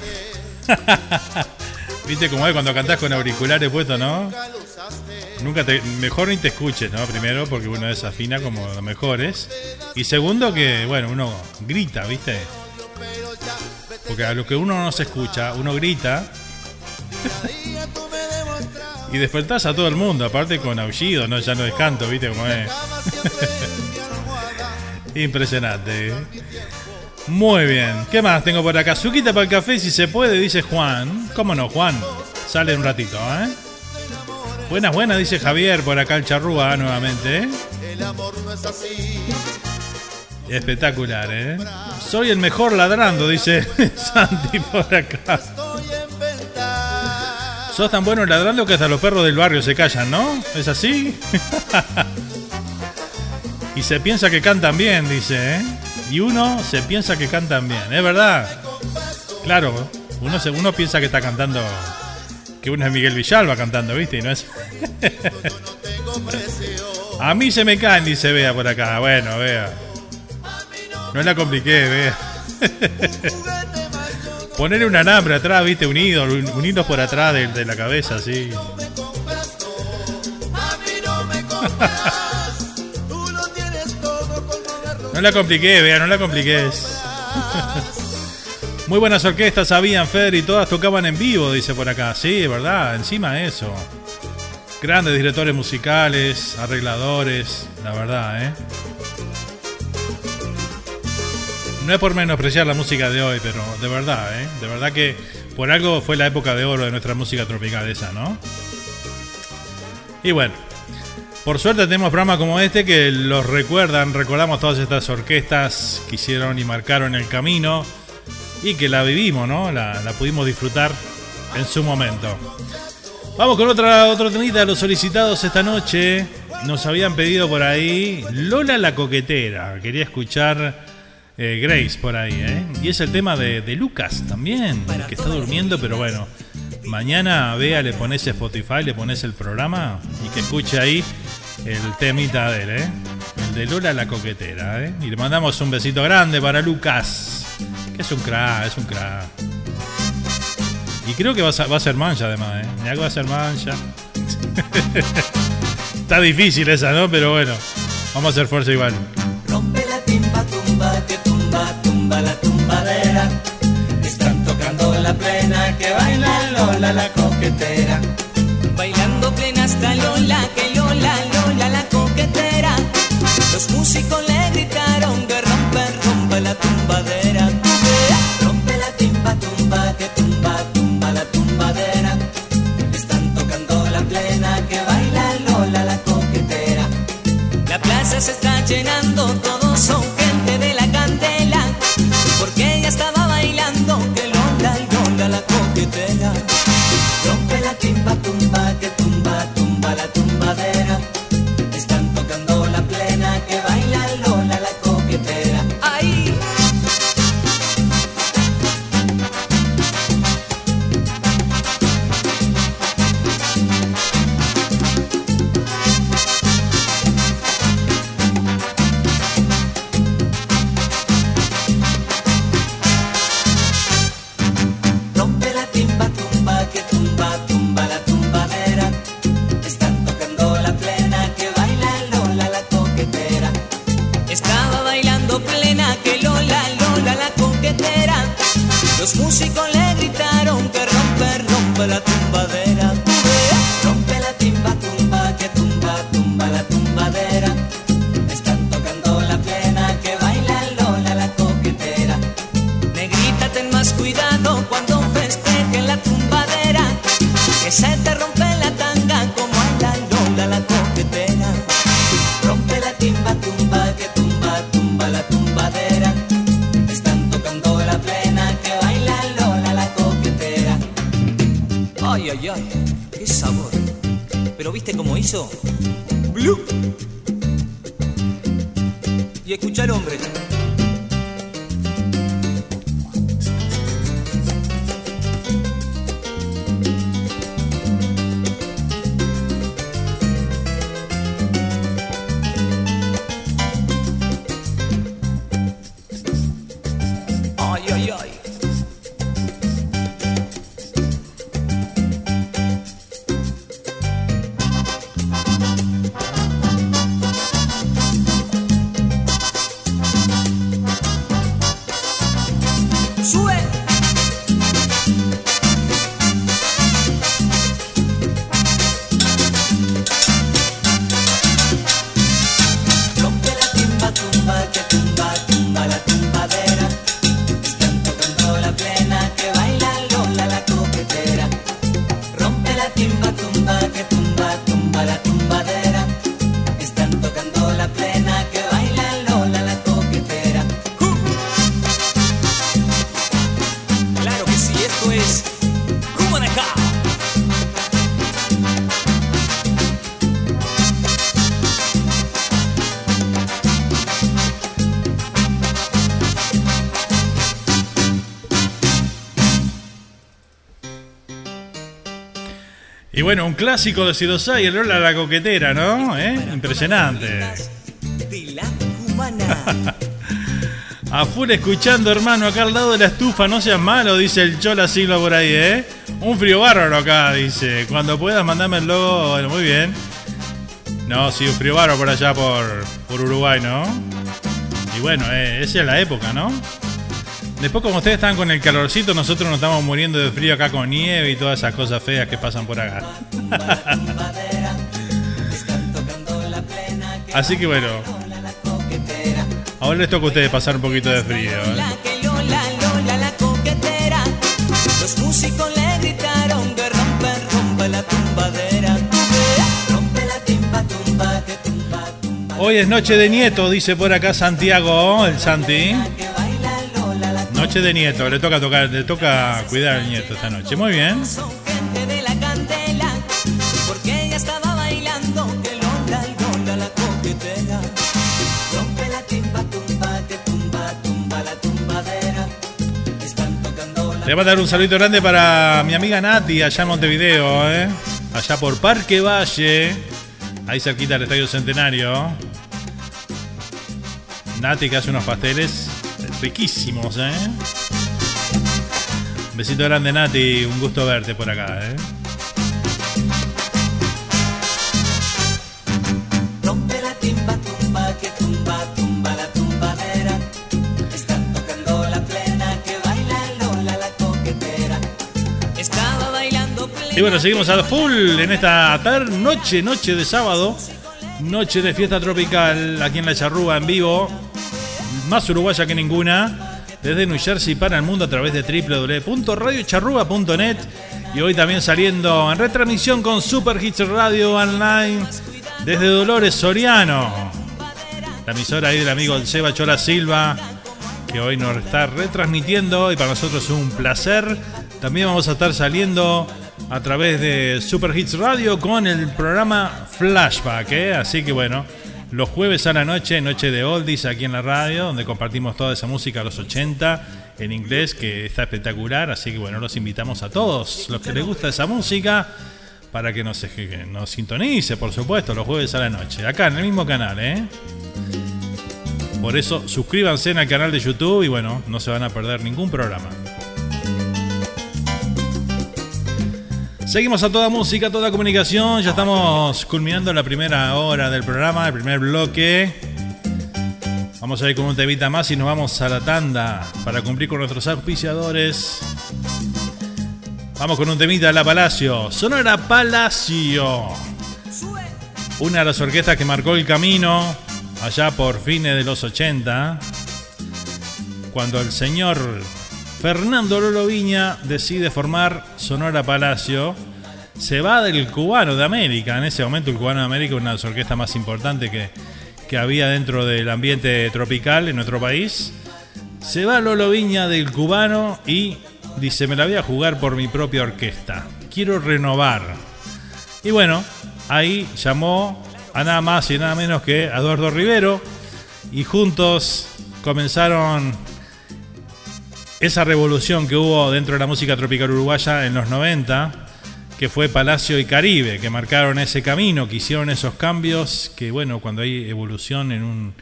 Viste cómo es cuando cantás con auriculares puestos, ¿no? Nunca te, mejor ni te escuches, ¿no? Primero, porque uno desafina como los mejores. Y segundo, que, bueno, uno grita, ¿viste? Porque a lo que uno no se escucha, uno grita. y despertás a todo el mundo, aparte con aullido, ¿no? Ya no es canto, ¿viste cómo es? Impresionante. Muy bien. ¿Qué más tengo por acá? Suquita para el café si se puede, dice Juan. ¿Cómo no, Juan? Sale un ratito, ¿eh? Buenas, buenas, dice Javier por acá el charrúa nuevamente. ¿eh? Espectacular, ¿eh? Soy el mejor ladrando, dice Santi por acá. Sos tan bueno ladrando que hasta los perros del barrio se callan, ¿no? ¿Es así? se piensa que cantan bien, dice, ¿eh? Y uno se piensa que cantan bien, ¿es verdad? Claro, uno, se, uno piensa que está cantando, que uno es Miguel Villalba cantando, ¿viste? Y no es... A mí se me caen, dice Vea por acá. Bueno, Vea. No la compliqué, Vea. Poner un alambre atrás, viste, unido, unidos por atrás de, de la cabeza, así. No la compliqué, vea, no la compliques. Muy buenas orquestas habían, Feder, y todas tocaban en vivo, dice por acá. Sí, verdad, encima eso. Grandes directores musicales, arregladores, la verdad, ¿eh? No es por menospreciar la música de hoy, pero de verdad, ¿eh? De verdad que por algo fue la época de oro de nuestra música tropical esa, ¿no? Y bueno, por suerte tenemos programas como este que los recuerdan, recordamos todas estas orquestas que hicieron y marcaron el camino y que la vivimos, ¿no? La, pudimos disfrutar en su momento. Vamos con otra, otro temita de los solicitados esta noche. Nos habían pedido por ahí Lola la coquetera. Quería escuchar eh, Grace por ahí, ¿eh? Y es el tema de, de Lucas también, que está durmiendo, pero bueno. Mañana, vea, le pones Spotify, le pones el programa y que escuche ahí el temita de él, ¿eh? El de Lola la coquetera, ¿eh? Y le mandamos un besito grande para Lucas, que es un crack, es un crack. Y creo que va a, ser mancha además, ¿eh? Mira que va a ser mancha. Está difícil esa, ¿no? Pero bueno, vamos a hacer fuerza igual. Rompe la timba, tumba, que tumba, tumba la tumbadera. Están tocando la plena que baila Lola la coquetera. Bailando plena hasta Lola, que Lola, La coquetera. Los músicos le gritaron que rompe, rompe la tumbadera. Y bueno, un clásico de Sidosai, el Lola la coquetera, ¿no? ¿Eh? Impresionante. A full escuchando, hermano, acá al lado de la estufa, no seas malo, dice el Chola Silva por ahí, ¿eh? Un frío bárbaro acá, dice. Cuando puedas, mandame el logo. Bueno, muy bien. No, sí, un frío bárbaro por allá por, por Uruguay, ¿no? Y bueno, eh, esa es la época, ¿no? Después, como ustedes están con el calorcito, nosotros nos estamos muriendo de frío acá con nieve y todas esas cosas feas que pasan por acá. Así que bueno, ahora les toca a ustedes pasar un poquito de frío. La que Lola, Lola la coquetera. Los músicos le gritaron que rompe, rompe la tumbadera. Rompe la timba, tumba, que tumba, tumba. Hoy es noche de nieto, dice por acá Santiago, el Santi. Noche de nieto, le toca tocar, le toca cuidar al nieto esta noche. Muy bien. Le voy a dar un saludito grande para mi amiga Nati allá en Montevideo, ¿eh? allá por Parque Valle, ahí cerquita del Estadio Centenario. Nati que hace unos pasteles riquísimos, ¿eh? Un besito grande Nati, un gusto verte por acá, ¿eh? Rompe la timba, tumba, que tumba, tumba la tumbadera. Están tocando la plena, que baila Lola la coquetera. Estaba bailando plena. Y bueno, seguimos al full en esta noche, noche de sábado, noche de fiesta tropical aquí en la Charrúa en vivo, más uruguaya que ninguna, desde New Jersey para el mundo a través de www.radiocharrúa.net y hoy también saliendo en retransmisión con Super Hits Radio Online desde Dolores Soriano, la emisora ahí del amigo Seba Chola Silva, que hoy nos está retransmitiendo y para nosotros es un placer. También vamos a estar saliendo a través de Super Hits Radio con el programa Flashback, ¿eh? así que bueno, los jueves a la noche, noche de oldies aquí en la radio, donde compartimos toda esa música a los 80 en inglés que está espectacular, así que bueno, los invitamos a todos los que les gusta esa música para que nos, que nos sintonice, por supuesto, los jueves a la noche, acá en el mismo canal, ¿eh? Por eso suscríbanse al canal de YouTube y bueno, no se van a perder ningún programa. Seguimos a toda música, toda comunicación. Ya estamos culminando la primera hora del programa, el primer bloque. Vamos a ir con un temita más y nos vamos a la tanda para cumplir con nuestros auspiciadores. Vamos con un temita de la Palacio. Sonora Palacio. Una de las orquestas que marcó el camino allá por fines de los 80. Cuando el señor Fernando Lolo Viña decide formar Sonora Palacio. Se va del cubano de América. En ese momento el cubano de América una de las orquestas más importantes que, que había dentro del ambiente tropical en nuestro país. Se va Lolo Viña del cubano y dice, me la voy a jugar por mi propia orquesta. Quiero renovar. Y bueno, ahí llamó a nada más y nada menos que a Eduardo Rivero y juntos comenzaron esa revolución que hubo dentro de la música tropical uruguaya en los 90, que fue Palacio y Caribe, que marcaron ese camino, que hicieron esos cambios, que bueno, cuando hay evolución en un,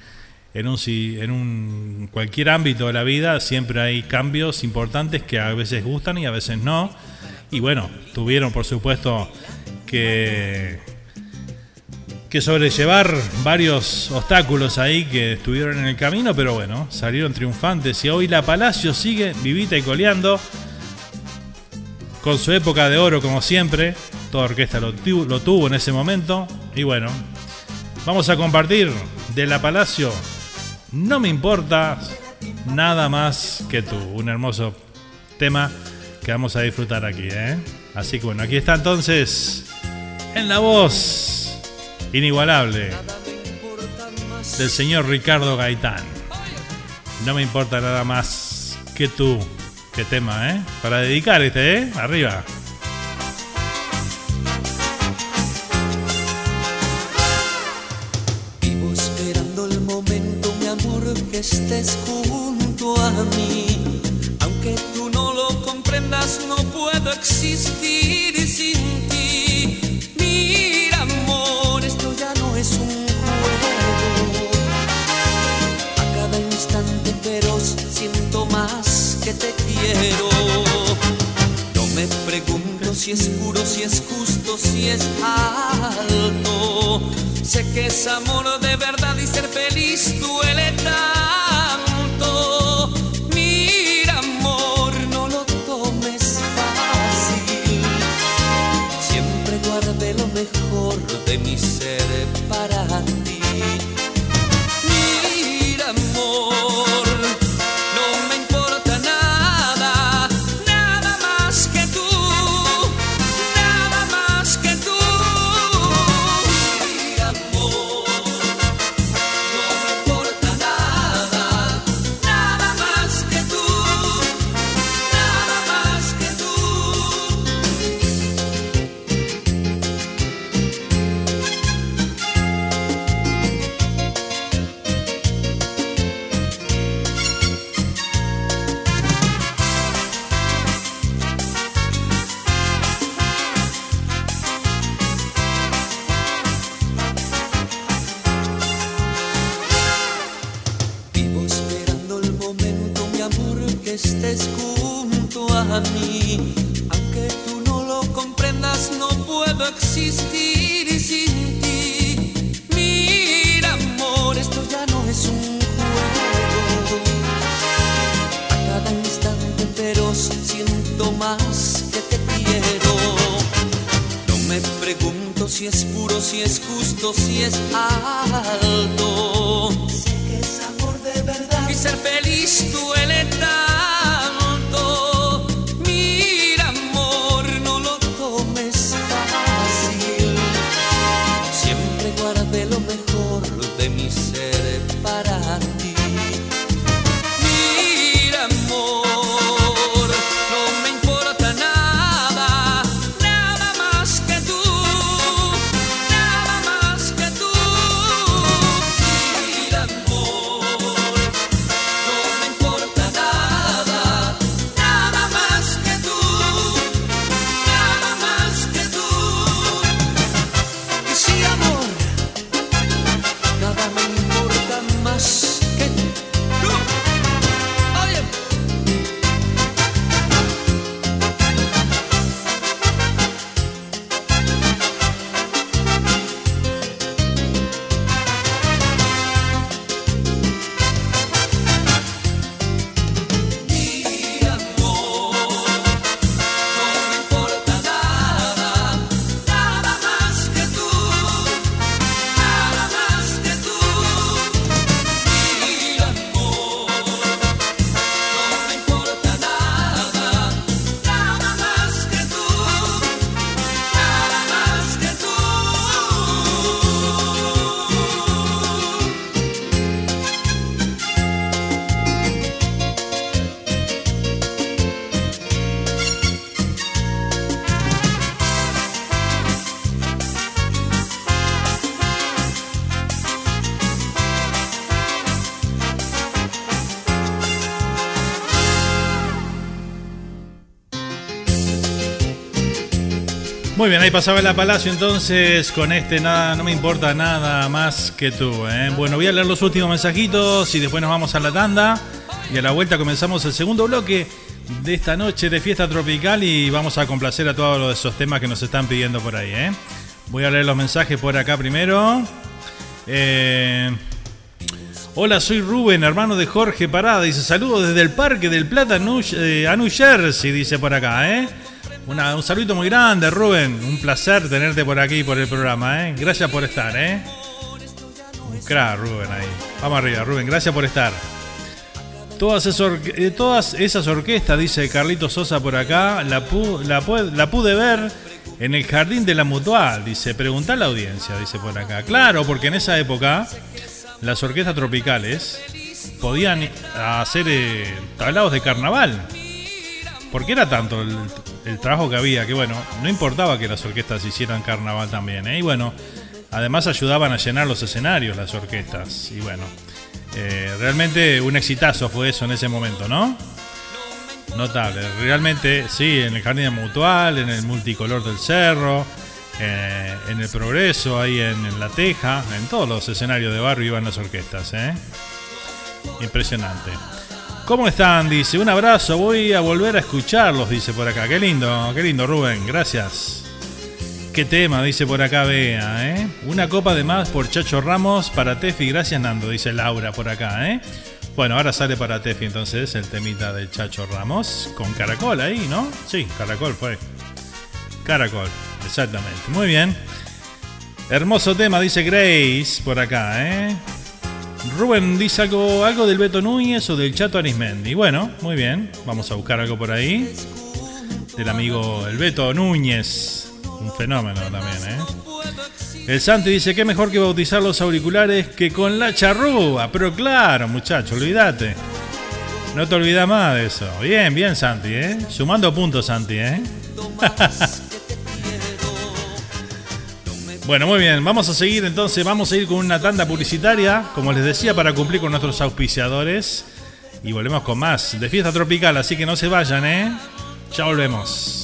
en un, en un cualquier ámbito de la vida, siempre hay cambios importantes que a veces gustan y a veces no. Y bueno, tuvieron por supuesto que que sobrellevar varios obstáculos ahí que estuvieron en el camino, pero bueno, salieron triunfantes y hoy la Palacio sigue vivita y coleando con su época de oro como siempre. Toda orquesta lo, tuvo en ese momento y bueno, vamos a compartir de la Palacio No me importa nada más que tú, un hermoso tema que vamos a disfrutar aquí, ¿eh? Así que bueno, aquí está entonces en la voz inigualable del señor Ricardo Gaitán. No me importa nada más que tú. Qué tema, ¿eh? Para dedicar este, ¿eh? Arriba. Si es puro, si es justo, si es alto. Sé que es amor de verdad y ser feliz duele tanto. Muy bien, ahí pasaba la Palacio entonces con este nada, no me importa nada más que tú. ¿eh? Bueno, voy a leer los últimos mensajitos y después nos vamos a la tanda. Y a la vuelta comenzamos el segundo bloque de esta noche de fiesta tropical y vamos a complacer a todos esos temas que nos están pidiendo por ahí. ¿eh? Voy a leer los mensajes por acá primero. Eh, hola, soy Rubén, hermano de Jorge Parada. Dice saludos desde el Parque del Plata eh, a New Jersey, dice por acá. ¿eh? Un saludito muy grande, Rubén. Un placer tenerte por aquí, por el programa. ¿eh? Gracias por estar. ¿eh? Un crack, Rubén, ahí. Vamos arriba, Rubén. Gracias por estar. Todas esas, eh, orquestas, dice Carlito Sosa por acá, la, pude ver en el jardín de la Mutual. Dice, pregunta a la audiencia, dice por acá. Claro, porque en esa época las orquestas tropicales podían hacer eh, tablados de carnaval. Porque era tanto el, el trabajo que había, que bueno, no importaba que las orquestas hicieran carnaval también, ¿eh? y bueno, además ayudaban a llenar los escenarios las orquestas, y bueno, eh, realmente un exitazo fue eso en ese momento, ¿no? Notable, realmente sí, en el Jardín Mutual, en el Multicolor del Cerro, eh, en el Progreso, ahí en, La Teja, en todos los escenarios de barrio iban las orquestas, ¿eh? Impresionante. ¿Cómo están? Dice, un abrazo, voy a volver a escucharlos, dice por acá. Qué lindo, qué lindo, Rubén, gracias. Qué tema, dice por acá, vea, ¿eh? Una copa de más por Chacho Ramos para Tefi, gracias Nando, dice Laura por acá, ¿eh? Bueno, ahora sale para Tefi entonces el temita de Chacho Ramos con Caracol ahí, ¿no? Sí, Caracol fue. Caracol, exactamente. Muy bien. Hermoso tema, dice Grace por acá, ¿eh? Rubén dice algo, algo del Beto Núñez o del Chato Arismendi. Bueno, muy bien. Vamos a buscar algo por ahí. Del amigo el Beto Núñez. Un fenómeno también, ¿eh? El Santi dice que mejor que bautizar los auriculares que con la charrúa. Pero claro, muchacho, olvídate. No te olvidas más de eso. Bien, bien, Santi, ¿eh? Sumando puntos, Santi, ¿eh? Bueno, muy bien, vamos a seguir entonces, vamos a ir con una tanda publicitaria, como les decía, para cumplir con nuestros auspiciadores. Y volvemos con más de fiesta tropical, así que no se vayan, ¿eh? Ya volvemos.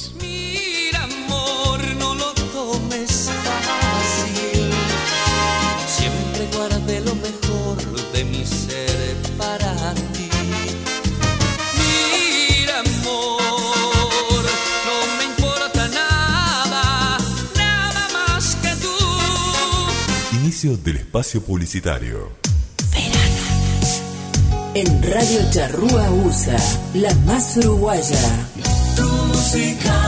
Espacio publicitario. En Radio Charrúa USA, la más uruguaya. Tu música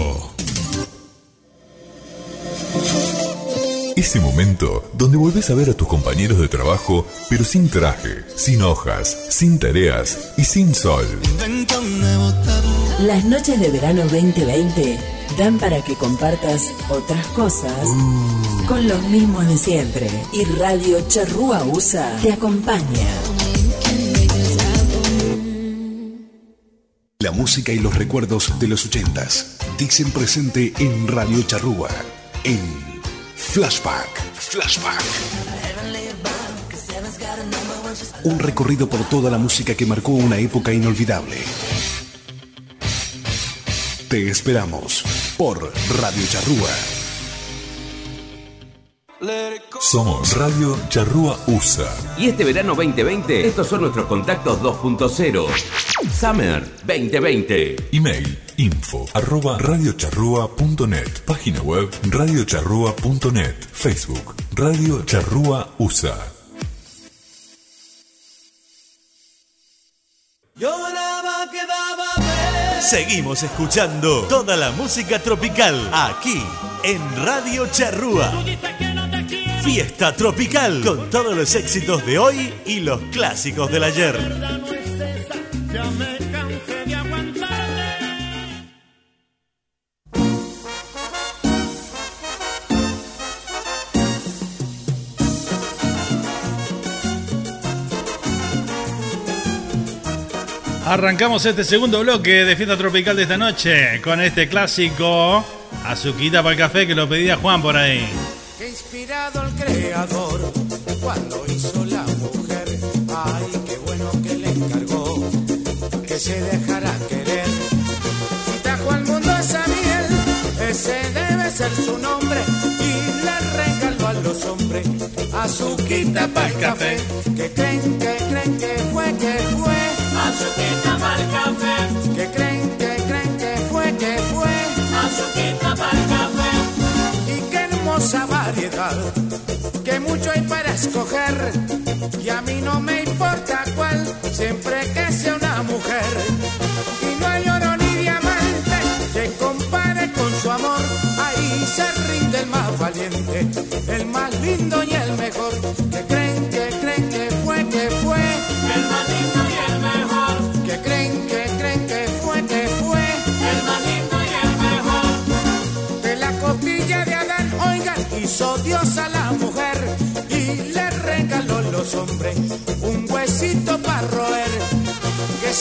Ese momento donde volvés a ver a tus compañeros de trabajo, pero sin traje, sin hojas, sin tareas y sin sol. Las noches de verano 2020 dan para que compartas otras cosas con los mismos de siempre. Y Radio Charrúa USA te acompaña. La música y los recuerdos de los ochentas dicen presente en Radio Charrúa, en Flashback. Flashback. Un recorrido por toda la música que marcó una época inolvidable. Te esperamos por Radio Charrúa. Somos Radio Charrúa USA. Y este verano 2020, estos son nuestros contactos 2.0. Summer 2020. Email info arroba radiocharrúa.net Página web radiocharrúa.net Facebook Radio Charrúa USA Lloraba, quedaba ver. Seguimos escuchando toda la música tropical aquí en Radio Charrúa. Fiesta Tropical con todos los éxitos de hoy y los clásicos del ayer. Arrancamos este segundo bloque de Fiesta Tropical de esta noche con este clásico Azuquita para el café que lo pedía Juan por ahí. Que inspirado el creador cuando hizo la mujer, ay, qué bueno que le encargó que se dejara querer. Y trajo al mundo esa miel, ese debe ser su nombre, y le regaló a los hombres azuquita para el café. Que creen, que creen que fue, que fue. Azuquita para el café. Que creen, que creen que fue, que fue. Azuquita hermosa variedad, que mucho hay para escoger. Y a mí no me importa cuál, siempre que sea una mujer. Y no hay oro ni diamante que compare con su amor. Ahí se rinde el más valiente, el más lindo y el mejor.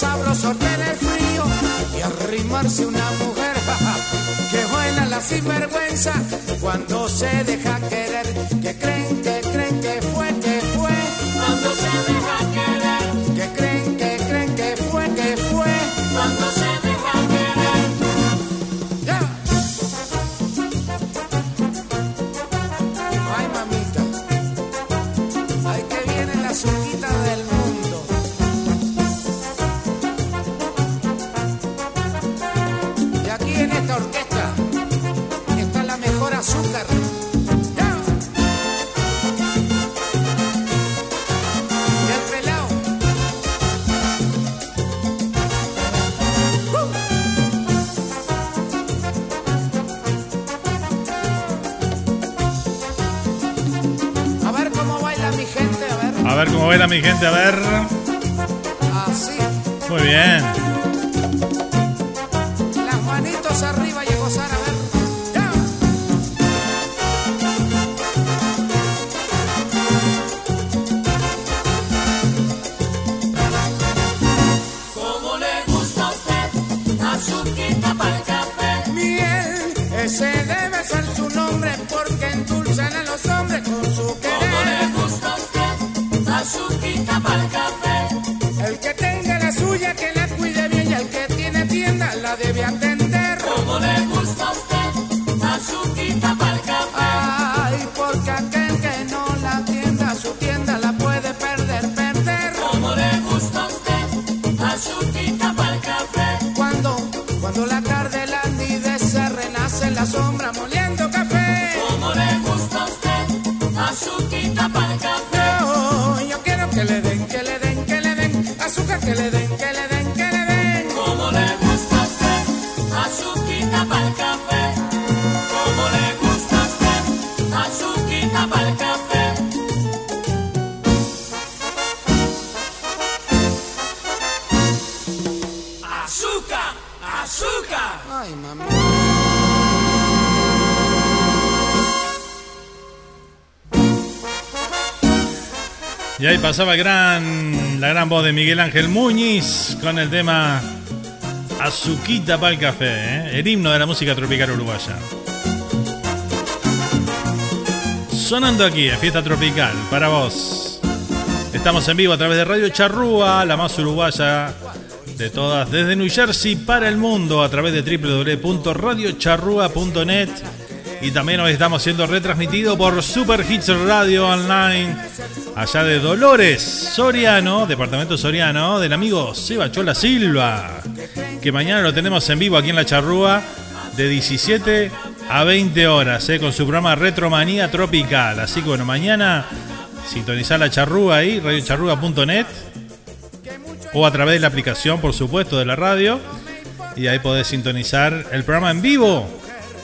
Sabroso tener frío y arrimarse una mujer. que buena la sinvergüenza cuando se deja querer. Mi gente, a ver. Así. Muy bien. Pasaba gran, la gran voz de Miguel Ángel Muñiz con el tema Azuquita para el café, ¿eh? el himno de la música tropical uruguaya. Sonando aquí en Fiesta Tropical para vos. Estamos en vivo a través de Radio Charrúa, la más uruguaya de todas, desde New Jersey para el mundo a través de www.radiocharrua.net y también hoy estamos siendo retransmitido por Super Hits Radio Online allá de Dolores, Soriano, departamento Soriano, del amigo Seba Chola Silva, que mañana lo tenemos en vivo aquí en la Charrúa de 17 a 20 horas, eh, con su programa Retromanía Tropical. Así que bueno, mañana sintonizar la Charrúa ahí, radiocharrúa.net o a través de la aplicación, por supuesto, de la radio. Y ahí podés sintonizar el programa en vivo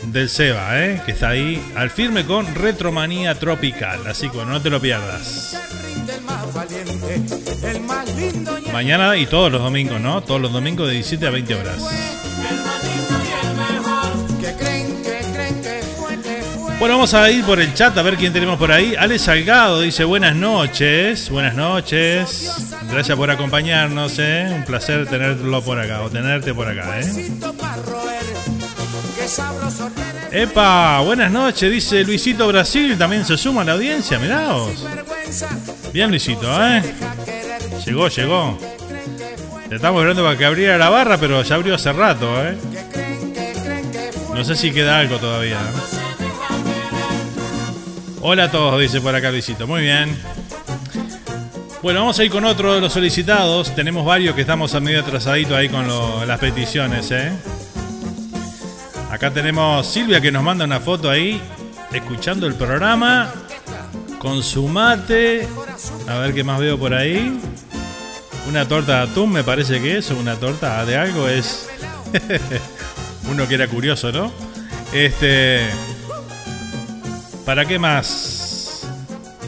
del Seba, ¿eh? que está ahí al firme con Retromanía Tropical. Así que bueno, no te lo pierdas. Mañana y todos los domingos, ¿no? Todos los domingos de 17 a 20 horas. Bueno, vamos a ir por el chat a ver quién tenemos por ahí. Ale Salgado dice buenas noches. Buenas noches. Gracias por acompañarnos, ¿eh? Un placer tenerlo por acá, o tenerte por acá, ¿eh? Epa, buenas noches, dice Luisito Brasil, también se suma a la audiencia, miraos. Bien, Luisito, ¿eh? Llegó, llegó. Te estamos esperando para que abriera la barra, pero ya abrió hace rato, ¿eh? No sé si queda algo todavía. Hola a todos, dice por acá Luisito. Muy bien. Bueno, vamos a ir con otro de los solicitados. Tenemos varios que estamos a medio atrasadito ahí con las peticiones, ¿eh? Acá tenemos Silvia que nos manda una foto ahí, escuchando el programa, con su mate. A ver qué más veo por ahí. Una torta de atún me parece que es, una torta de algo es. Uno que era curioso, ¿no? Este. ¿Para qué más?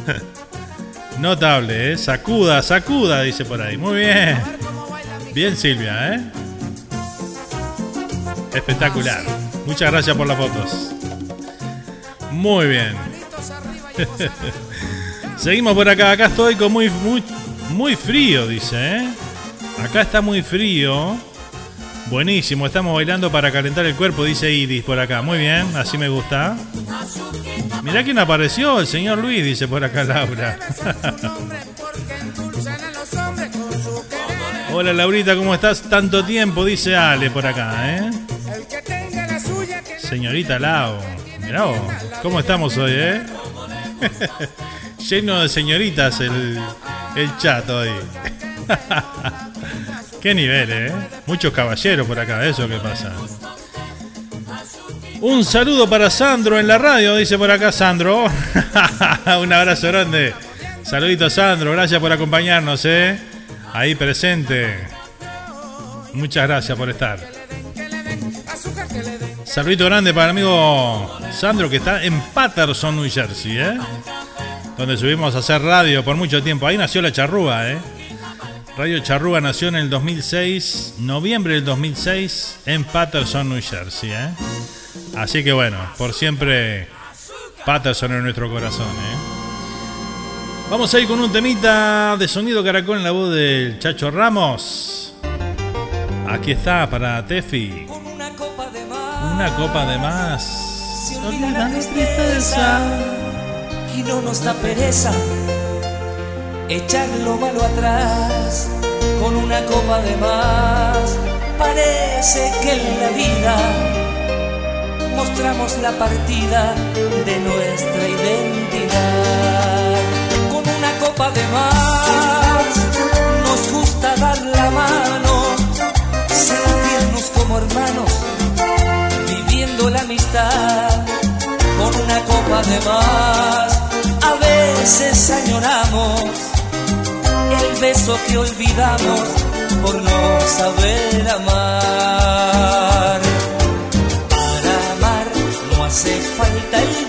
Notable, ¿eh? Sacuda, sacuda, dice por ahí. Muy bien. Bien, Silvia, ¿eh? Espectacular. Muchas gracias por las fotos. Muy bien. Seguimos por acá. Acá estoy con muy, muy, muy frío, dice, ¿eh? Acá está muy frío. Buenísimo, estamos bailando para calentar el cuerpo, dice Iris por acá. Muy bien, así me gusta. Mirá quién apareció, el señor Luis, dice por acá Laura. Hola Laurita, ¿cómo estás? Tanto tiempo, dice Ale por acá, ¿eh? Señorita Lau. Mirá ¿cómo estamos hoy, eh? Lleno de señoritas el, el chat hoy. Qué nivel, ¿eh? Muchos caballeros por acá, eso que pasa. Un saludo para Sandro en la radio, dice por acá Sandro. Un abrazo grande. Saludito Sandro, gracias por acompañarnos, ¿eh? Ahí presente. Muchas gracias por estar. Saludito grande para el amigo Sandro que está en Patterson, New Jersey, ¿eh? Donde subimos a hacer radio por mucho tiempo. Ahí nació la charrúa, ¿eh? Radio Charrúa nació en el 2006, noviembre del 2006, en Patterson, New Jersey. ¿eh? Así que bueno, por siempre Patterson en nuestro corazón. ¿eh? Vamos a ir con un temita de sonido caracol en la voz del Chacho Ramos. Aquí está para Tefi. Una copa de más. Se olvida la tristeza y no nos da pereza echar lo malo atrás con una copa de más. Parece que en la vida mostramos la partida de nuestra identidad. Con una copa de más nos gusta dar la mano, sentirnos como hermanos, Con una copa de más a veces añoramos el beso que olvidamos por no saber amar. Para amar no hace falta el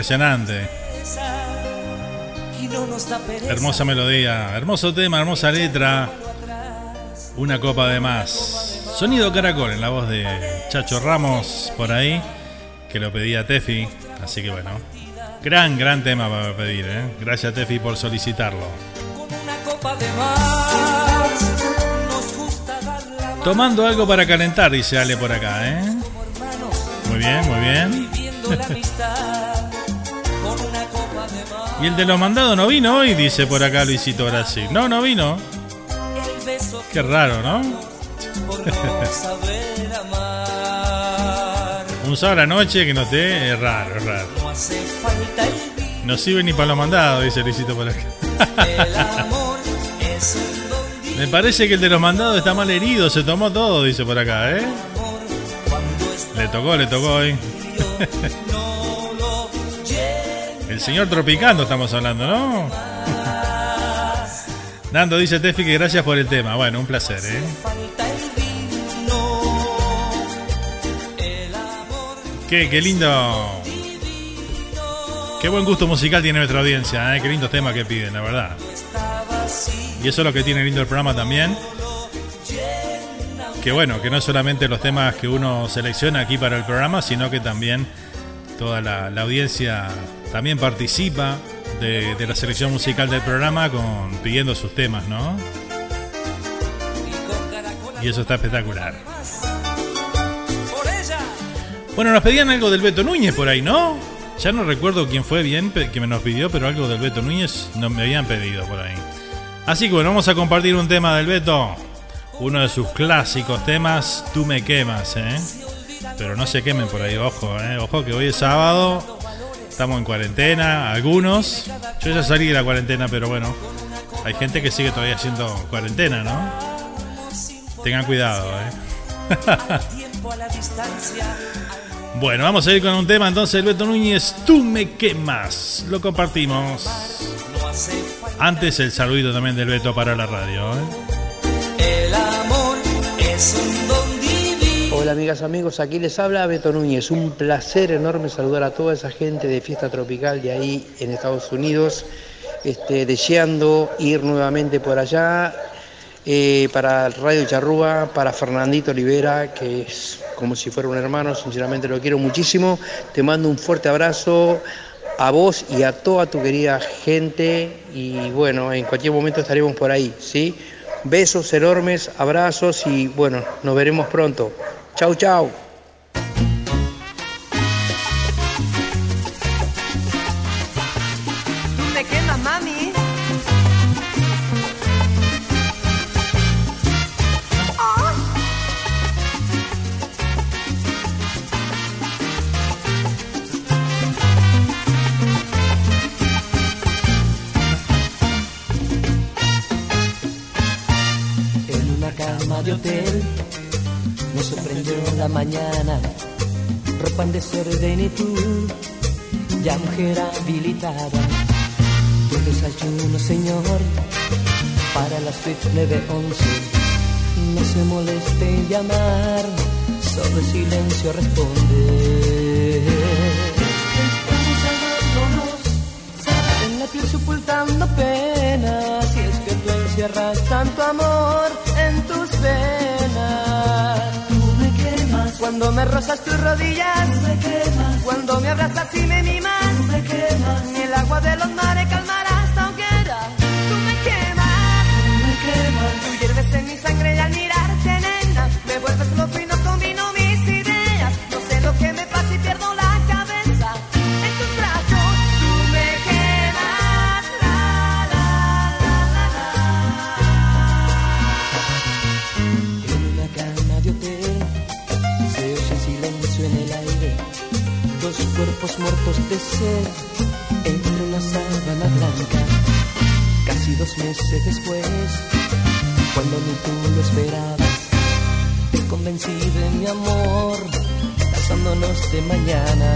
Impresionante. Hermosa melodía, hermoso tema, hermosa letra. Una copa de más. Sonido caracol en la voz de Chacho Ramos por ahí, que lo pedía Tefi. Así que bueno, gran, gran tema para pedir, ¿eh? Gracias Tefi por solicitarlo. Tomando algo para calentar, dice Ale por acá, ¿eh? Muy bien, muy bien. Y el de los mandados no vino hoy, dice por acá Luisito Brasil. No, no vino. Qué raro, ¿no? Un sábado a la noche que no te es raro, es raro. No sirve ni para los mandados, dice Luisito por acá. Me parece que el de los mandados está mal herido, se tomó todo, dice por acá, ¿eh? Le tocó, le tocó hoy. señor Tropicando estamos hablando, ¿no? Nando dice Tefi que gracias por el tema. Bueno, un placer, ¿eh? Qué, qué lindo. Qué buen gusto musical tiene nuestra audiencia, ¿eh? Qué lindos temas que piden, la verdad. Y eso es lo que tiene lindo el programa también. Que bueno, que no solamente los temas que uno selecciona aquí para el programa, sino que también toda la audiencia también participa de, la selección musical del programa con pidiendo sus temas, ¿no? Y eso está espectacular. Bueno, nos pedían algo del Beto Núñez por ahí, ¿no? Ya no recuerdo quién fue bien que me nos pidió, pero algo del Beto Núñez no me habían pedido por ahí. Así que bueno, vamos a compartir un tema del Beto. Uno de sus clásicos temas, Tú me quemas, ¿eh? Pero no se quemen por ahí, ojo, ¿eh? Ojo que hoy es sábado, estamos en cuarentena, algunos. Yo ya salí de la cuarentena, pero bueno, hay gente que sigue todavía haciendo cuarentena, ¿no? Tengan cuidado, ¿eh? Bueno, vamos a ir con un tema entonces, Beto Núñez, Tú me quemas. Lo compartimos. Antes el saludito también del Beto para la radio. ¿eh? El amor es un. Amigas, amigos, aquí les habla Beto Núñez. Un placer enorme saludar a toda esa gente de fiesta tropical de ahí en Estados Unidos, este, deseando ir nuevamente por allá. eh, para Radio Charrúa, para Fernandito Olivera, que es como si fuera un hermano, sinceramente lo quiero muchísimo. Te mando un fuerte abrazo a vos y a toda tu querida gente y bueno, en cualquier momento estaremos por ahí, ¿sí? Besos enormes, abrazos y bueno, nos veremos pronto. Chau, chau. Mujer habilitada. Tu desayuno, señor, para las suite 911. No se moleste en llamar, solo en silencio responde. En la piel sepultando penas, si es que tú encierras tanto amor en tus venas. Tú me quemas cuando me rozas tus rodillas, me quemas cuando me abrazas y me mimas, me quemas ni el agua de los mares mañana.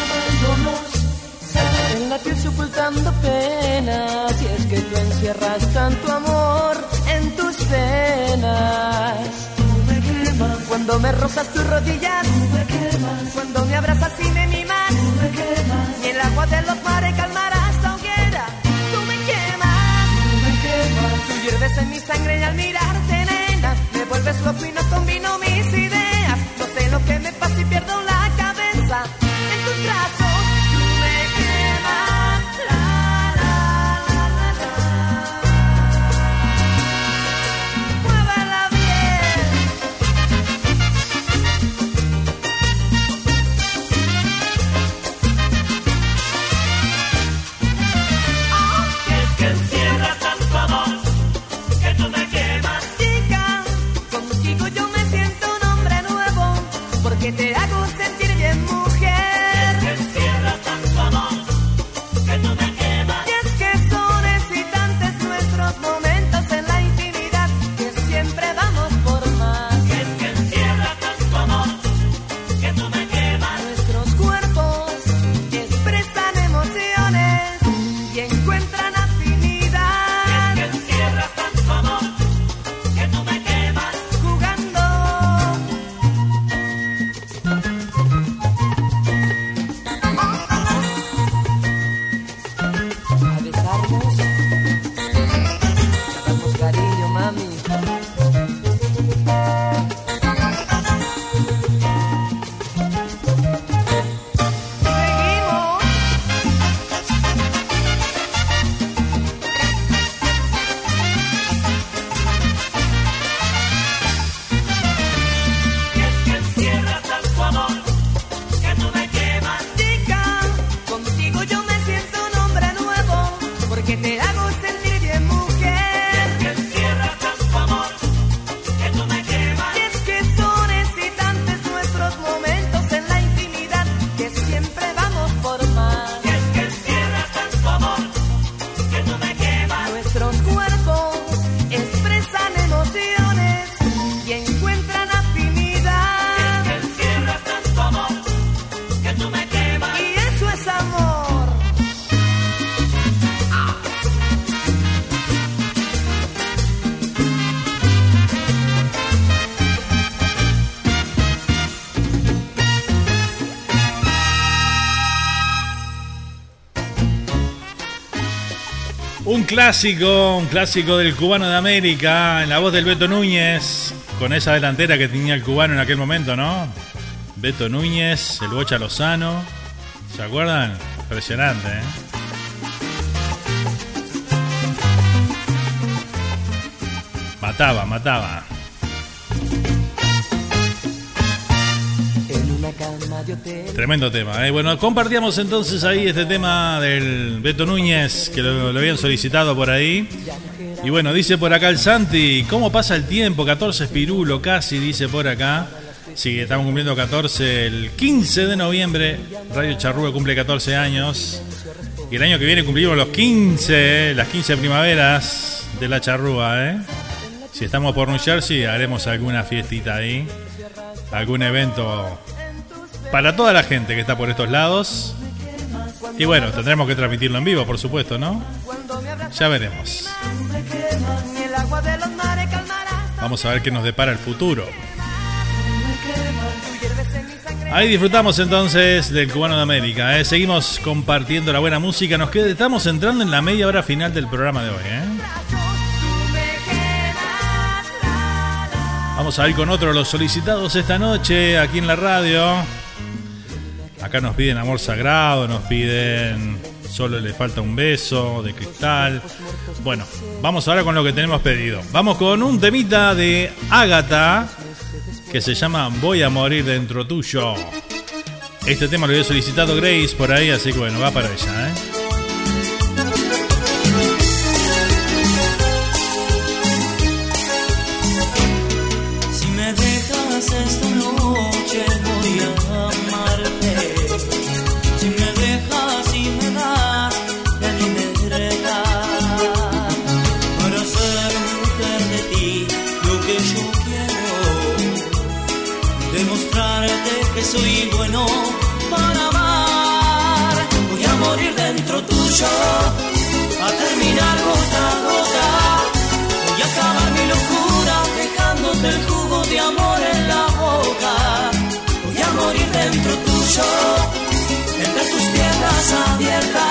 Amándonos, en la piel sepultando penas, y es que tú encierras tanto amor en tus venas. Cuando me rozas tus rodillas, clásico, un clásico del cubano de América, en la voz del Beto Núñez, con esa delantera que tenía el cubano en aquel momento, ¿no? Beto Núñez, el Bocha Lozano, ¿se acuerdan? Impresionante, ¿eh? Mataba, mataba. Tremendo tema. ¿eh? Bueno, compartíamos entonces ahí este tema del Beto Núñez, que lo, habían solicitado por ahí. Y bueno, dice por acá el Santi, ¿cómo pasa el tiempo? 14 espirulo casi, dice por acá. Sí, estamos cumpliendo 14 el 15 de noviembre. Radio Charrúa cumple 14 años. Y el año que viene cumplimos los 15, las 15 primaveras de la charrúa, ¿eh? Si estamos por New Jersey, haremos alguna fiestita ahí. Algún evento para toda la gente que está por estos lados. Y bueno, tendremos que transmitirlo en vivo, por supuesto, ¿no? Ya veremos. Vamos a ver qué nos depara el futuro. Ahí disfrutamos entonces del Cubano de América. ¿eh? Seguimos compartiendo la buena música. Nos queda, estamos entrando en la media hora final del programa de hoy. ¿eh? Vamos a ir con otro de los solicitados esta noche aquí en la radio. Acá nos piden amor sagrado, nos piden solo le falta un beso de cristal. Bueno, vamos ahora con lo que tenemos pedido. Vamos con un temita de Ágata que se llama Voy a morir dentro tuyo. Este tema lo había solicitado Grace por ahí, así que bueno, va para ella, ¿eh? A terminar gota a gota. Voy a acabar mi locura dejándote el jugo de amor en la boca. Voy a morir dentro tuyo, entre tus piernas abiertas.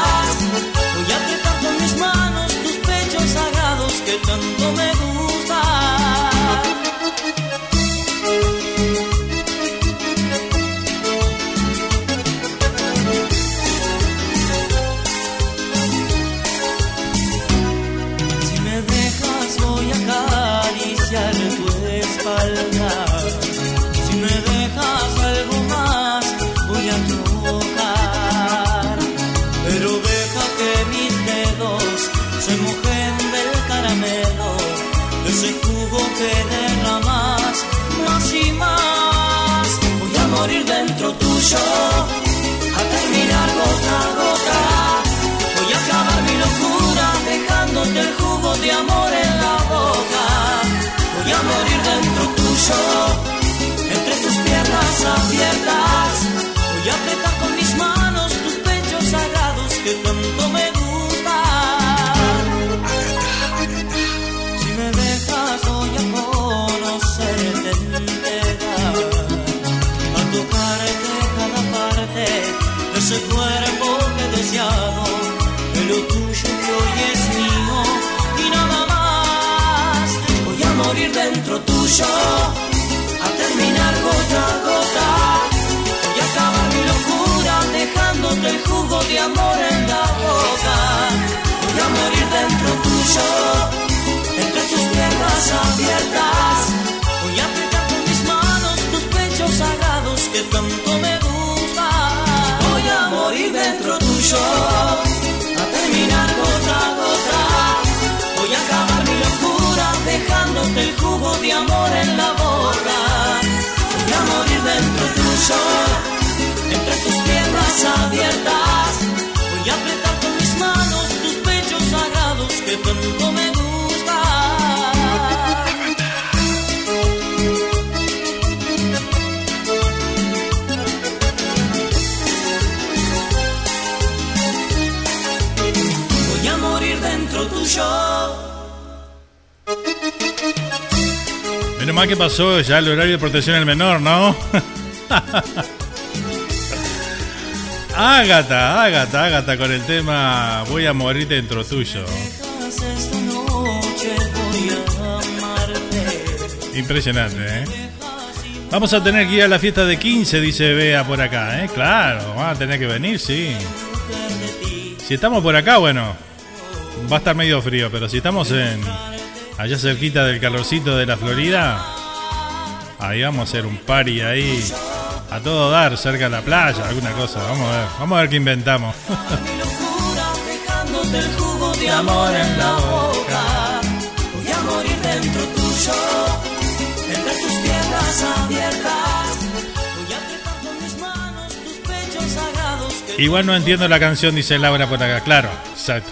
Es mío y nada más. Voy a morir dentro tuyo, a terminar gota a gota. Voy a acabar mi locura dejándote el jugo de amor en la boca. Voy a morir dentro tuyo, entre tus piernas abiertas. Voy a apretar con mis manos tus pechos sagrados que tanto Mal que pasó ya el horario de protección del menor, ¿no? Ágata, Ágata, Ágata con el tema Voy a morir dentro tuyo. Impresionante, ¿eh? Vamos a tener que ir a la fiesta de 15, dice Bea por acá, ¿eh? Claro, van a tener que venir, sí. Si estamos por acá, bueno, va a estar medio frío, pero si estamos en allá cerquita del calorcito de la Florida, ahí vamos a hacer un party ahí a todo dar, cerca de la playa, alguna cosa. Vamos a ver, vamos a ver qué inventamos. dejándote el jugo de amor en la boca. Voy a morir dentro tuyo, entre tus piernas abiertas. Voy a apretar con mis manos tus pechos sagrados que Igual no entiendo la canción, dice Laura por acá. Claro, exacto.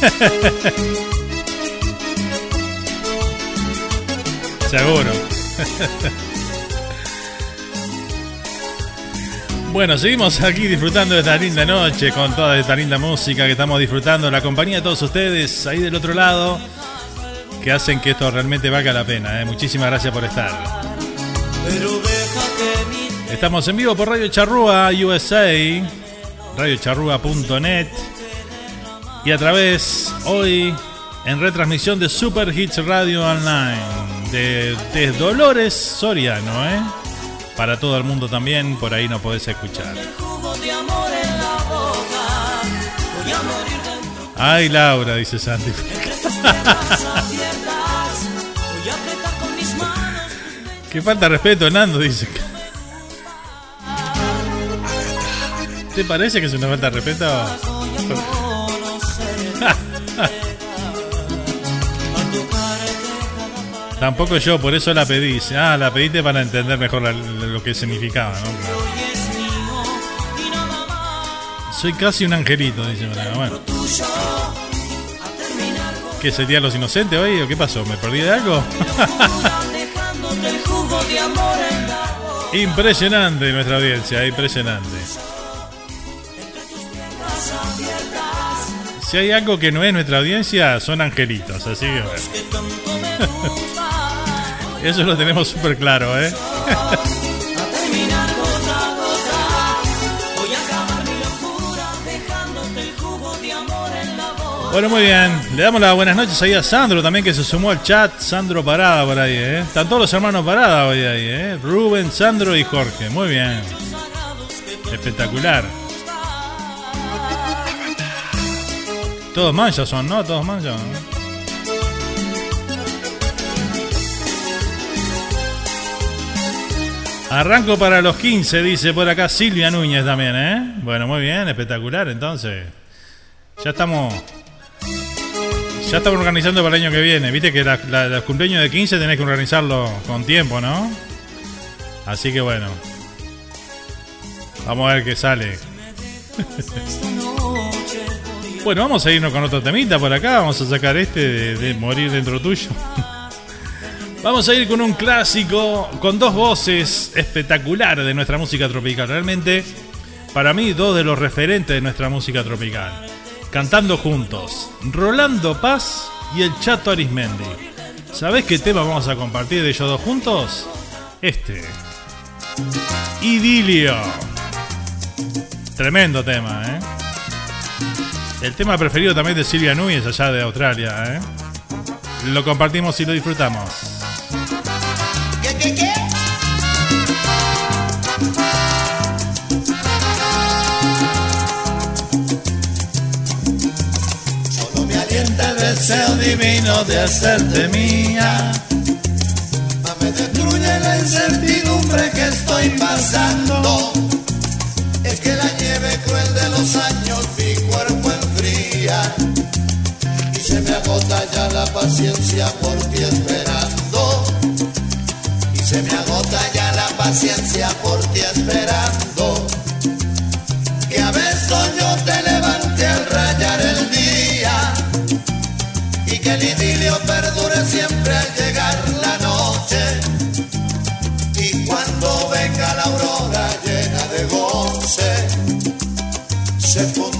Seguro. Bueno, seguimos aquí disfrutando de esta linda noche con toda esta linda música que estamos disfrutando, la compañía de todos ustedes ahí del otro lado, que hacen que esto realmente valga la pena. ¿eh? Muchísimas gracias por estar. Estamos en vivo por Radio Charrúa USA, radiocharrúa.net y a través hoy en retransmisión de Super Hits Radio Online de, de Dolores Soriano, ¿eh? Para todo el mundo también, por ahí no podés escuchar. Ay, Laura, dice Santi. Qué falta de respeto, Nando, dice. ¿Te parece que es una falta de respeto? Tampoco yo, por eso la pedí. Ah, la pediste para entender mejor lo que significaba, ¿no? Soy casi un angelito, dice Braga. Bueno. ¿Qué sería los inocentes hoy o qué pasó? ¿Me perdí de algo? impresionante nuestra audiencia, impresionante. Si hay algo que no es nuestra audiencia, son angelitos, así que. Eso lo tenemos súper claro, ¿eh? Bueno, muy bien. Le damos las buenas noches ahí a Sandro también que se sumó al chat. Sandro Parada por ahí, ¿eh? Están todos los hermanos Parada hoy ahí, ¿eh? Rubén, Sandro y Jorge. Muy bien. Espectacular. Todos manchas son, ¿no? Todos manchas. ¿no? Arranco para los 15, dice por acá Silvia Núñez también, ¿eh? Bueno, muy bien, espectacular entonces. Ya estamos. Ya estamos organizando para el año que viene. Viste que la, los cumpleaños de 15 tenés que organizarlo con tiempo, ¿no? Así que bueno. Vamos a ver qué sale. bueno, vamos a irnos con otro temita por acá. Vamos a sacar este de Morir dentro tuyo. Vamos a ir con un clásico, con dos voces espectaculares de nuestra música tropical. Realmente, para mí, dos de los referentes de nuestra música tropical. Cantando juntos, Rolando Paz y el Chato Arismendi. ¿Sabés qué tema vamos a compartir de ellos dos juntos? Este. Idilio. Tremendo tema, ¿eh? El tema preferido también de Silvia Núñez allá de Australia, ¿eh? Lo compartimos y lo disfrutamos. Deseo divino de hacerte mía. Me destruye la incertidumbre que estoy pasando. Es que la nieve cruel de los años mi cuerpo enfría. Y se me agota ya la paciencia por ti esperando. Y se me agota ya la paciencia por ti esperando. El idilio perdure siempre al llegar la noche. Y cuando venga la aurora llena de goce se fundan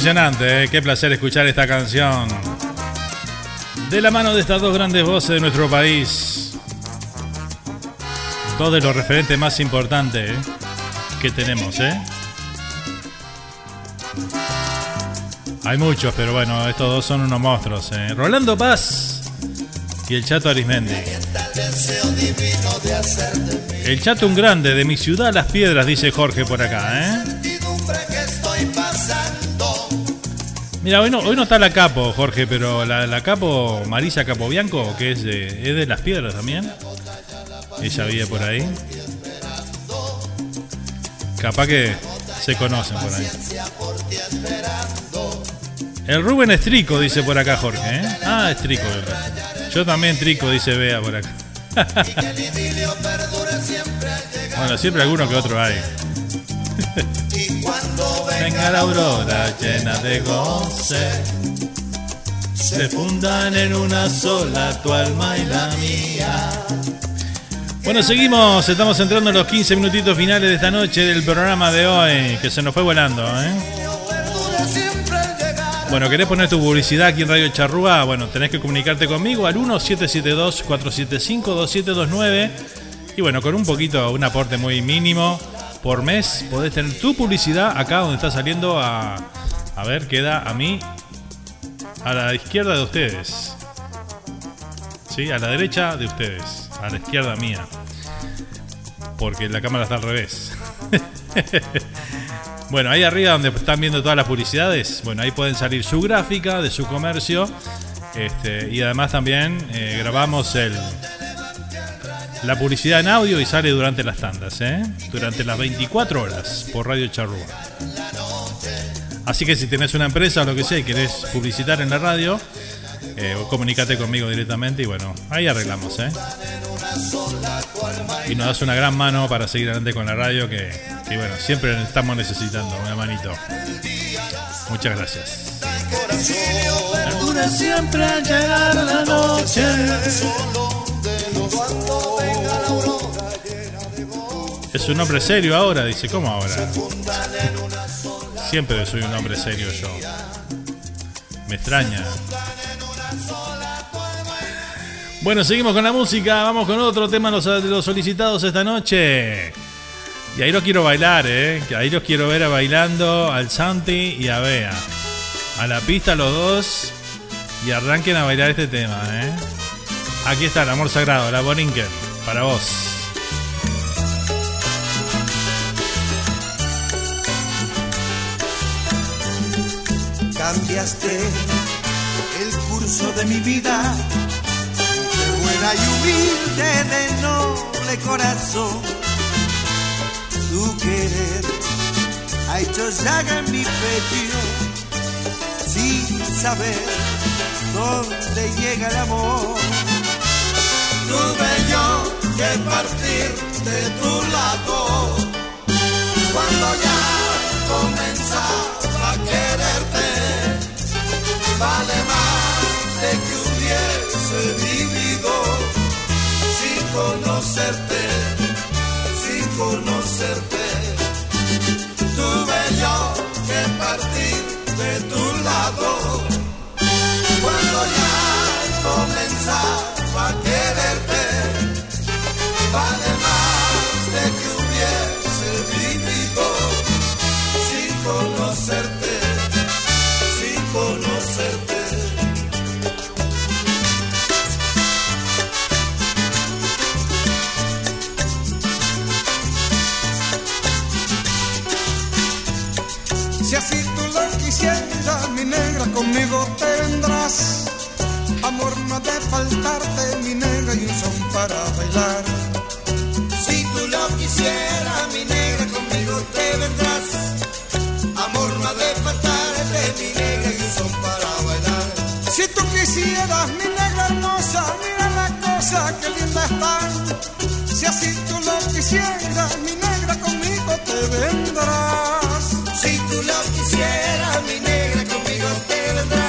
Impresionante, ¿eh? qué placer escuchar esta canción. De la mano de estas dos grandes voces de nuestro país. Dos de los referentes más importantes ¿eh? que tenemos, ¿eh? Hay muchos, pero bueno, estos dos son unos monstruos. ¿eh? Rolando Paz y el Chato Arismendi. El Chato un grande, de mi ciudad Las Piedras, dice Jorge por acá, ¿eh? Mira, hoy no, hoy no está la Capo, Jorge, pero la, la Capo, Marisa Capobianco, que es de, es de Las Piedras también. Ella vive por ahí. Capaz que se conocen por ahí. El Rubén es trico, dice por acá Jorge. ¿eh? Ah, es trico. Yo también trico, dice Bea por acá. bueno, siempre alguno que otro hay. Venga la aurora llena de goce. Se fundan en una sola tu alma y la mía. Bueno, seguimos, estamos entrando en los 15 minutitos finales de esta noche del programa de hoy, que se nos fue volando, ¿eh? Bueno, ¿querés poner tu publicidad aquí en Radio Charrúa? Bueno, tenés que comunicarte conmigo al 1772-475-2729. Y bueno, con un poquito, un aporte muy mínimo por mes, podés tener tu publicidad acá donde está saliendo a... A ver, queda a mí, a la izquierda de ustedes. ¿Sí? A la derecha de ustedes, a la izquierda mía. Porque la cámara está al revés. Bueno, ahí arriba donde están viendo todas las publicidades, bueno, ahí pueden salir su gráfica de su comercio. Este, y además también eh, grabamos el, la publicidad en audio y sale durante las tandas, ¿eh? durante las 24 horas por Radio Charrúa. Así que si tenés una empresa o lo que sea y querés publicitar en la radio, eh, comunícate conmigo directamente y bueno, ahí arreglamos. ¿eh? Y nos das una gran mano para seguir adelante con la radio que, que bueno, siempre estamos necesitando una manito. Muchas gracias. Es un hombre serio ahora, dice, ¿cómo ahora? Siempre soy un hombre serio yo. Me extraña. Bueno, seguimos con la música, vamos con otro tema de los, solicitados esta noche. Y ahí los quiero bailar, ¿eh? Ahí los quiero ver a bailando al Santi y a Bea. A la pista los dos y arranquen a bailar este tema, ¿eh? Aquí está el amor sagrado, la Borinquen, para vos. Cambiaste el curso de mi vida, de buena y humilde, de noble corazón. Tu querer ha hecho llaga en mi pecho, sin saber dónde llega el amor. Tuve yo que partir de tu lado cuando ya comenzaba a quererte. Vale más de que hubiese vivido sin conocerte, sin conocerte. Tuve yo que partir de tu lado cuando ya comenzaba Si así tú lo quisieras, mi negra, conmigo tendrás. Amor no ha de faltarte, mi negra, y un son para bailar. Si tú lo quisieras, mi negra, conmigo te vendrás. Amor no ha de faltarte, mi negra, y un son para bailar. Si tú quisieras, mi negra hermosa, mira la cosa que linda están. Si así tú lo quisieras, mi negra, conmigo te vendrás. Lo quisieras, mi negra, conmigo te vendrás.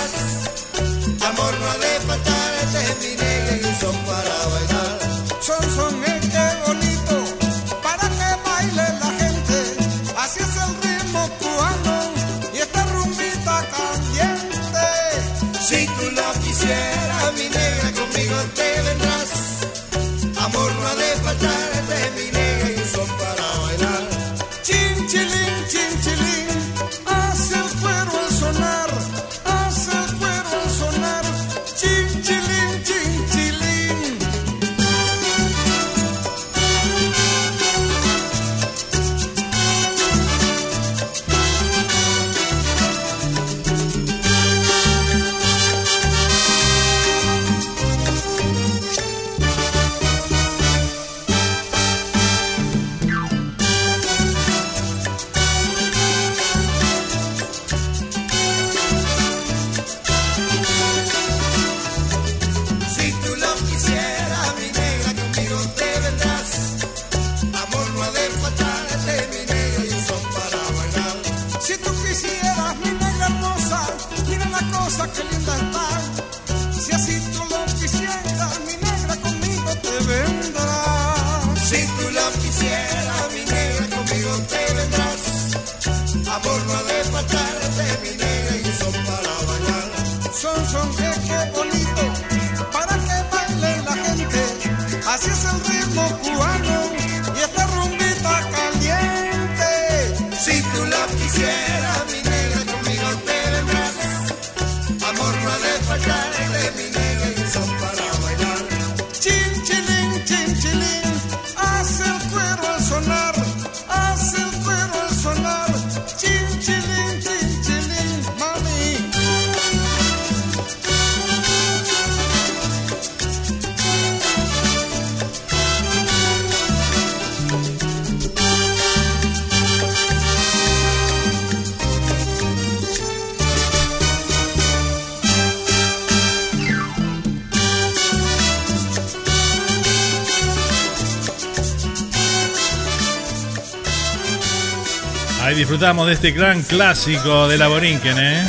Disfrutamos de este gran clásico de la Borinquen, ¿eh?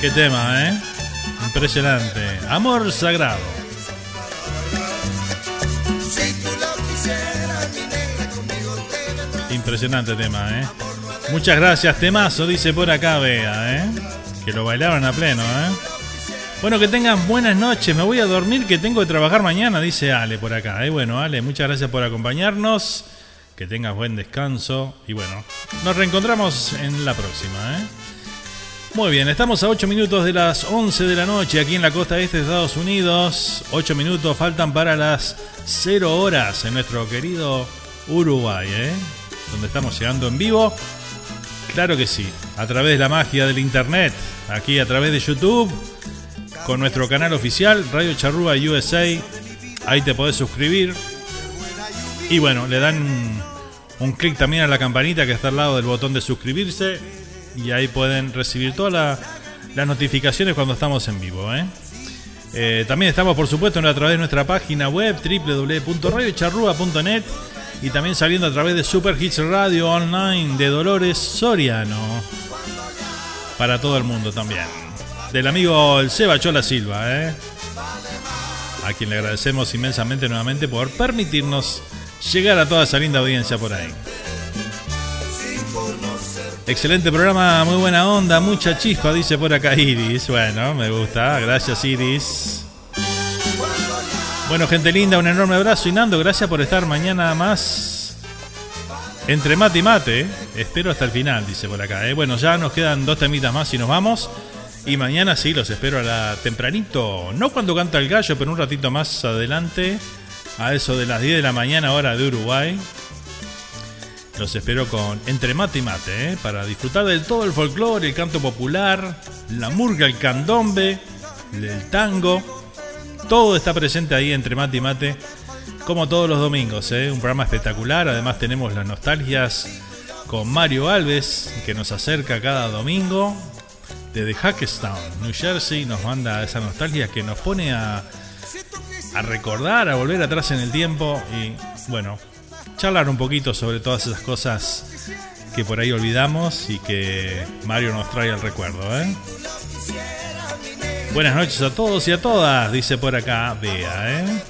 Qué tema, ¿eh? Impresionante. Amor sagrado. Impresionante tema, ¿eh? Muchas gracias, temazo, dice por acá, vea, ¿eh? Que lo bailaron a pleno, ¿eh? Bueno, que tengan buenas noches. Me voy a dormir que tengo que trabajar mañana, dice Ale por acá. ¿eh? Bueno, Ale, muchas gracias por acompañarnos. Que tengas buen descanso. Y bueno, nos reencontramos en la próxima, ¿eh? Muy bien, estamos a 8 minutos de las 11 de la noche aquí en la costa este de Estados Unidos. 8 minutos faltan para las 0 horas en nuestro querido Uruguay, ¿eh? Donde estamos llegando en vivo. Claro que sí, a través de la magia del internet, aquí a través de YouTube, con nuestro canal oficial, Radio Charrúa USA. Ahí te podés suscribir. Y bueno, le dan un, clic también a la campanita que está al lado del botón de suscribirse. Y ahí pueden recibir todas la- las notificaciones cuando estamos en vivo. ¿eh? Eh, también estamos, por supuesto, a través de nuestra página web www.radiocharrúa.net y también saliendo a través de Super Hits Radio Online de Dolores Soriano. Para todo el mundo también. Del amigo el Seba Chola Silva, ¿eh? a quien le agradecemos inmensamente nuevamente por permitirnos llegar a toda esa linda audiencia por ahí. Excelente programa, muy buena onda, mucha chispa, dice por acá Iris. Bueno, me gusta, gracias Iris. Bueno, gente linda, un enorme abrazo y Nando, gracias por estar mañana más entre mate y mate. Espero hasta el final, dice por acá. ¿eh? Bueno, ya nos quedan dos temitas más y nos vamos. Y mañana sí, los espero a la tempranito. No cuando canta el gallo, pero un ratito más adelante. A eso de las 10 de la mañana, hora de Uruguay. Los espero con Entre Mate y Mate, ¿eh? para disfrutar de todo el folclore, el canto popular, la murga, el candombe, el tango. Todo está presente ahí entre Mate y Mate, como todos los domingos. ¿eh? Un programa espectacular. Además, tenemos las nostalgias con Mario Alves, que nos acerca cada domingo desde Hackestown, New Jersey. Nos manda esa nostalgia que nos pone a, a recordar, a volver atrás en el tiempo y, bueno, charlar un poquito sobre todas esas cosas que por ahí olvidamos y que Mario nos trae al recuerdo. ¿eh? Buenas noches a todos y a todas, dice por acá Bea. ¿eh?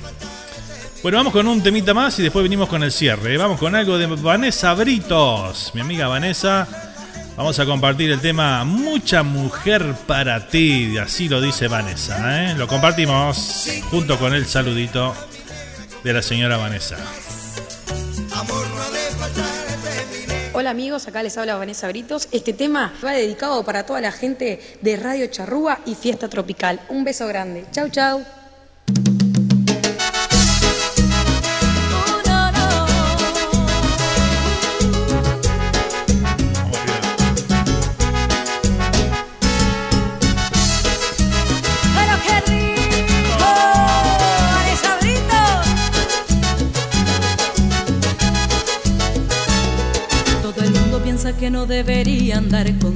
Bueno, vamos con un temita más y después venimos con el cierre. Vamos con algo de Vanessa Britos, mi amiga Vanessa. Vamos a compartir el tema Mucha mujer para ti, así lo dice Vanessa. ¿eh? Lo compartimos junto con el saludito de la señora Vanessa. Hola amigos, acá les habla Vanessa Britos. Este tema va dedicado para toda la gente de Radio Charrúa y Fiesta Tropical. Un beso grande. Chau, chau. Debería andar contigo.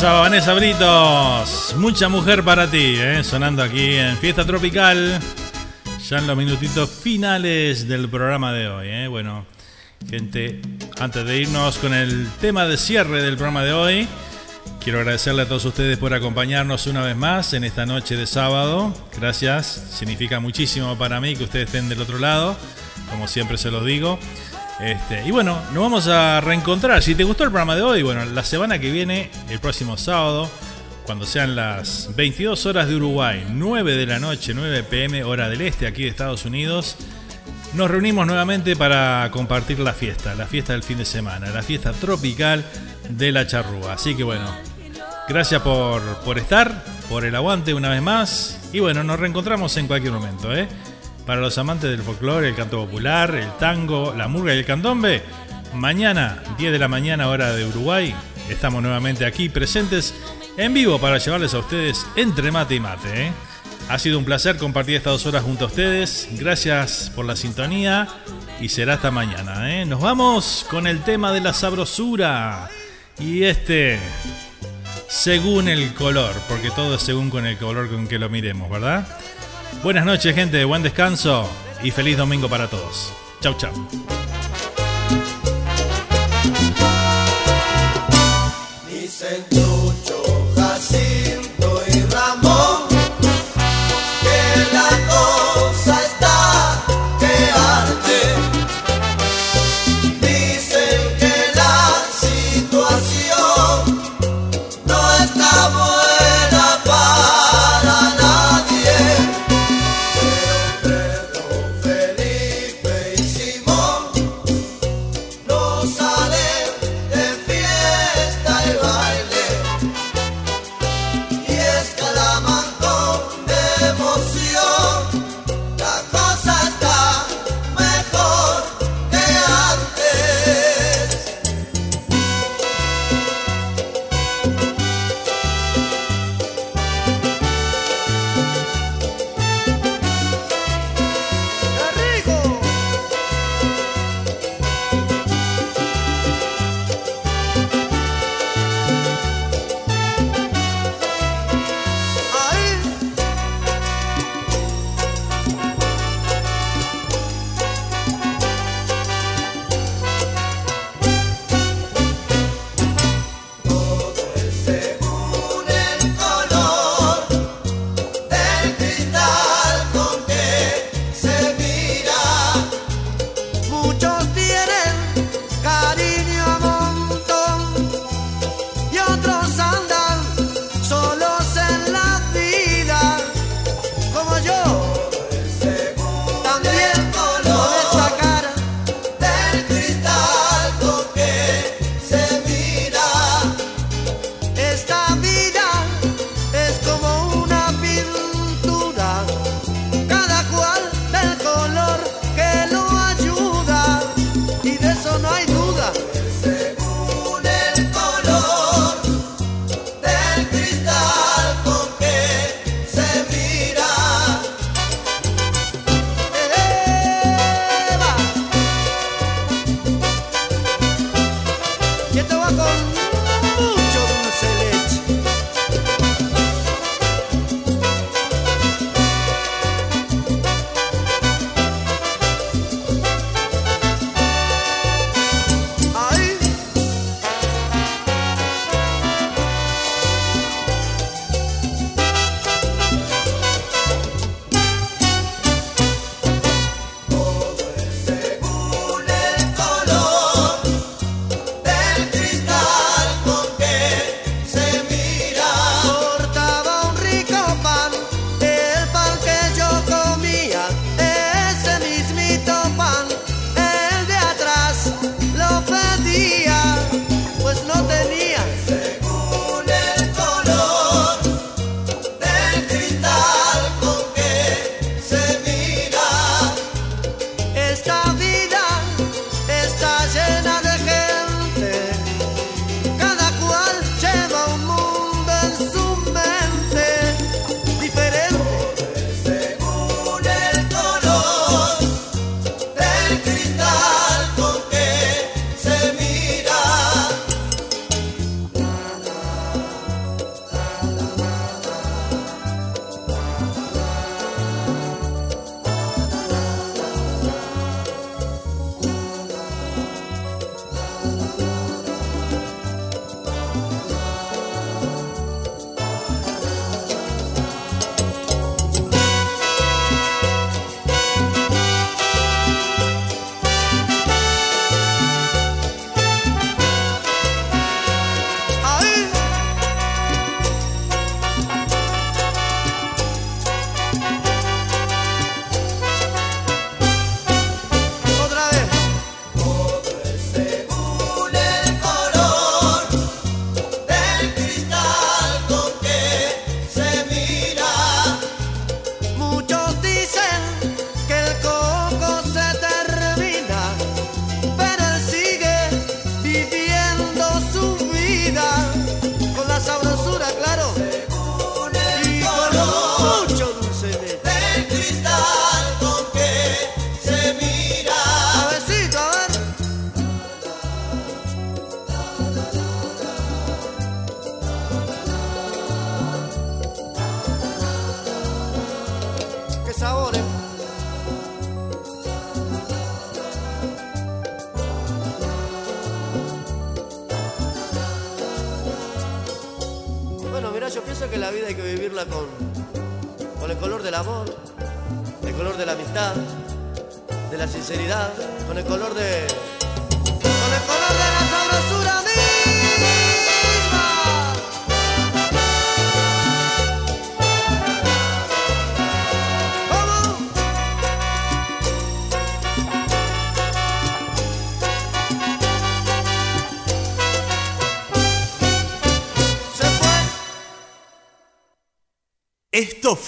Pasaba Vanessa Britos. Mucha mujer para ti, ¿eh? sonando aquí en Fiesta Tropical. Ya en los minutitos finales del programa de hoy. ¿eh? Bueno, gente, antes de irnos con el tema de cierre del programa de hoy, quiero agradecerle a todos ustedes por acompañarnos una vez más en esta noche de sábado. Gracias, significa muchísimo para mí que ustedes estén del otro lado, como siempre se los digo. Este, y bueno, nos vamos a reencontrar. Si te gustó el programa de hoy, bueno, la semana que viene, el próximo sábado, cuando sean las 22 horas de Uruguay, 9 de la noche, 9 pm, hora del este, aquí de Estados Unidos, nos reunimos nuevamente para compartir la fiesta, la fiesta del fin de semana, la fiesta tropical de la charrúa. Así que bueno, gracias por, por estar, por el aguante una vez más. Y bueno, nos reencontramos en cualquier momento, ¿eh? Para los amantes del folclore, el canto popular, el tango, la murga y el candombe, mañana, 10 de la mañana, hora de Uruguay, estamos nuevamente aquí presentes en vivo para llevarles a ustedes entre mate y mate. ¿eh? Ha sido un placer compartir estas dos horas junto a ustedes. Gracias por la sintonía y será hasta mañana. ¿eh? Nos vamos con el tema de la sabrosura. Y este, según el color, porque todo es según con el color con que lo miremos, ¿verdad? Buenas noches, gente. Buen descanso y feliz domingo para todos. Chau, chau.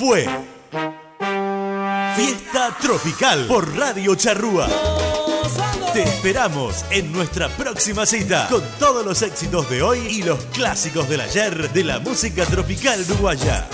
Fue Fiesta Tropical por Radio Charrúa. Te esperamos en nuestra próxima cita con todos los éxitos de hoy y los clásicos del ayer de la música tropical uruguaya.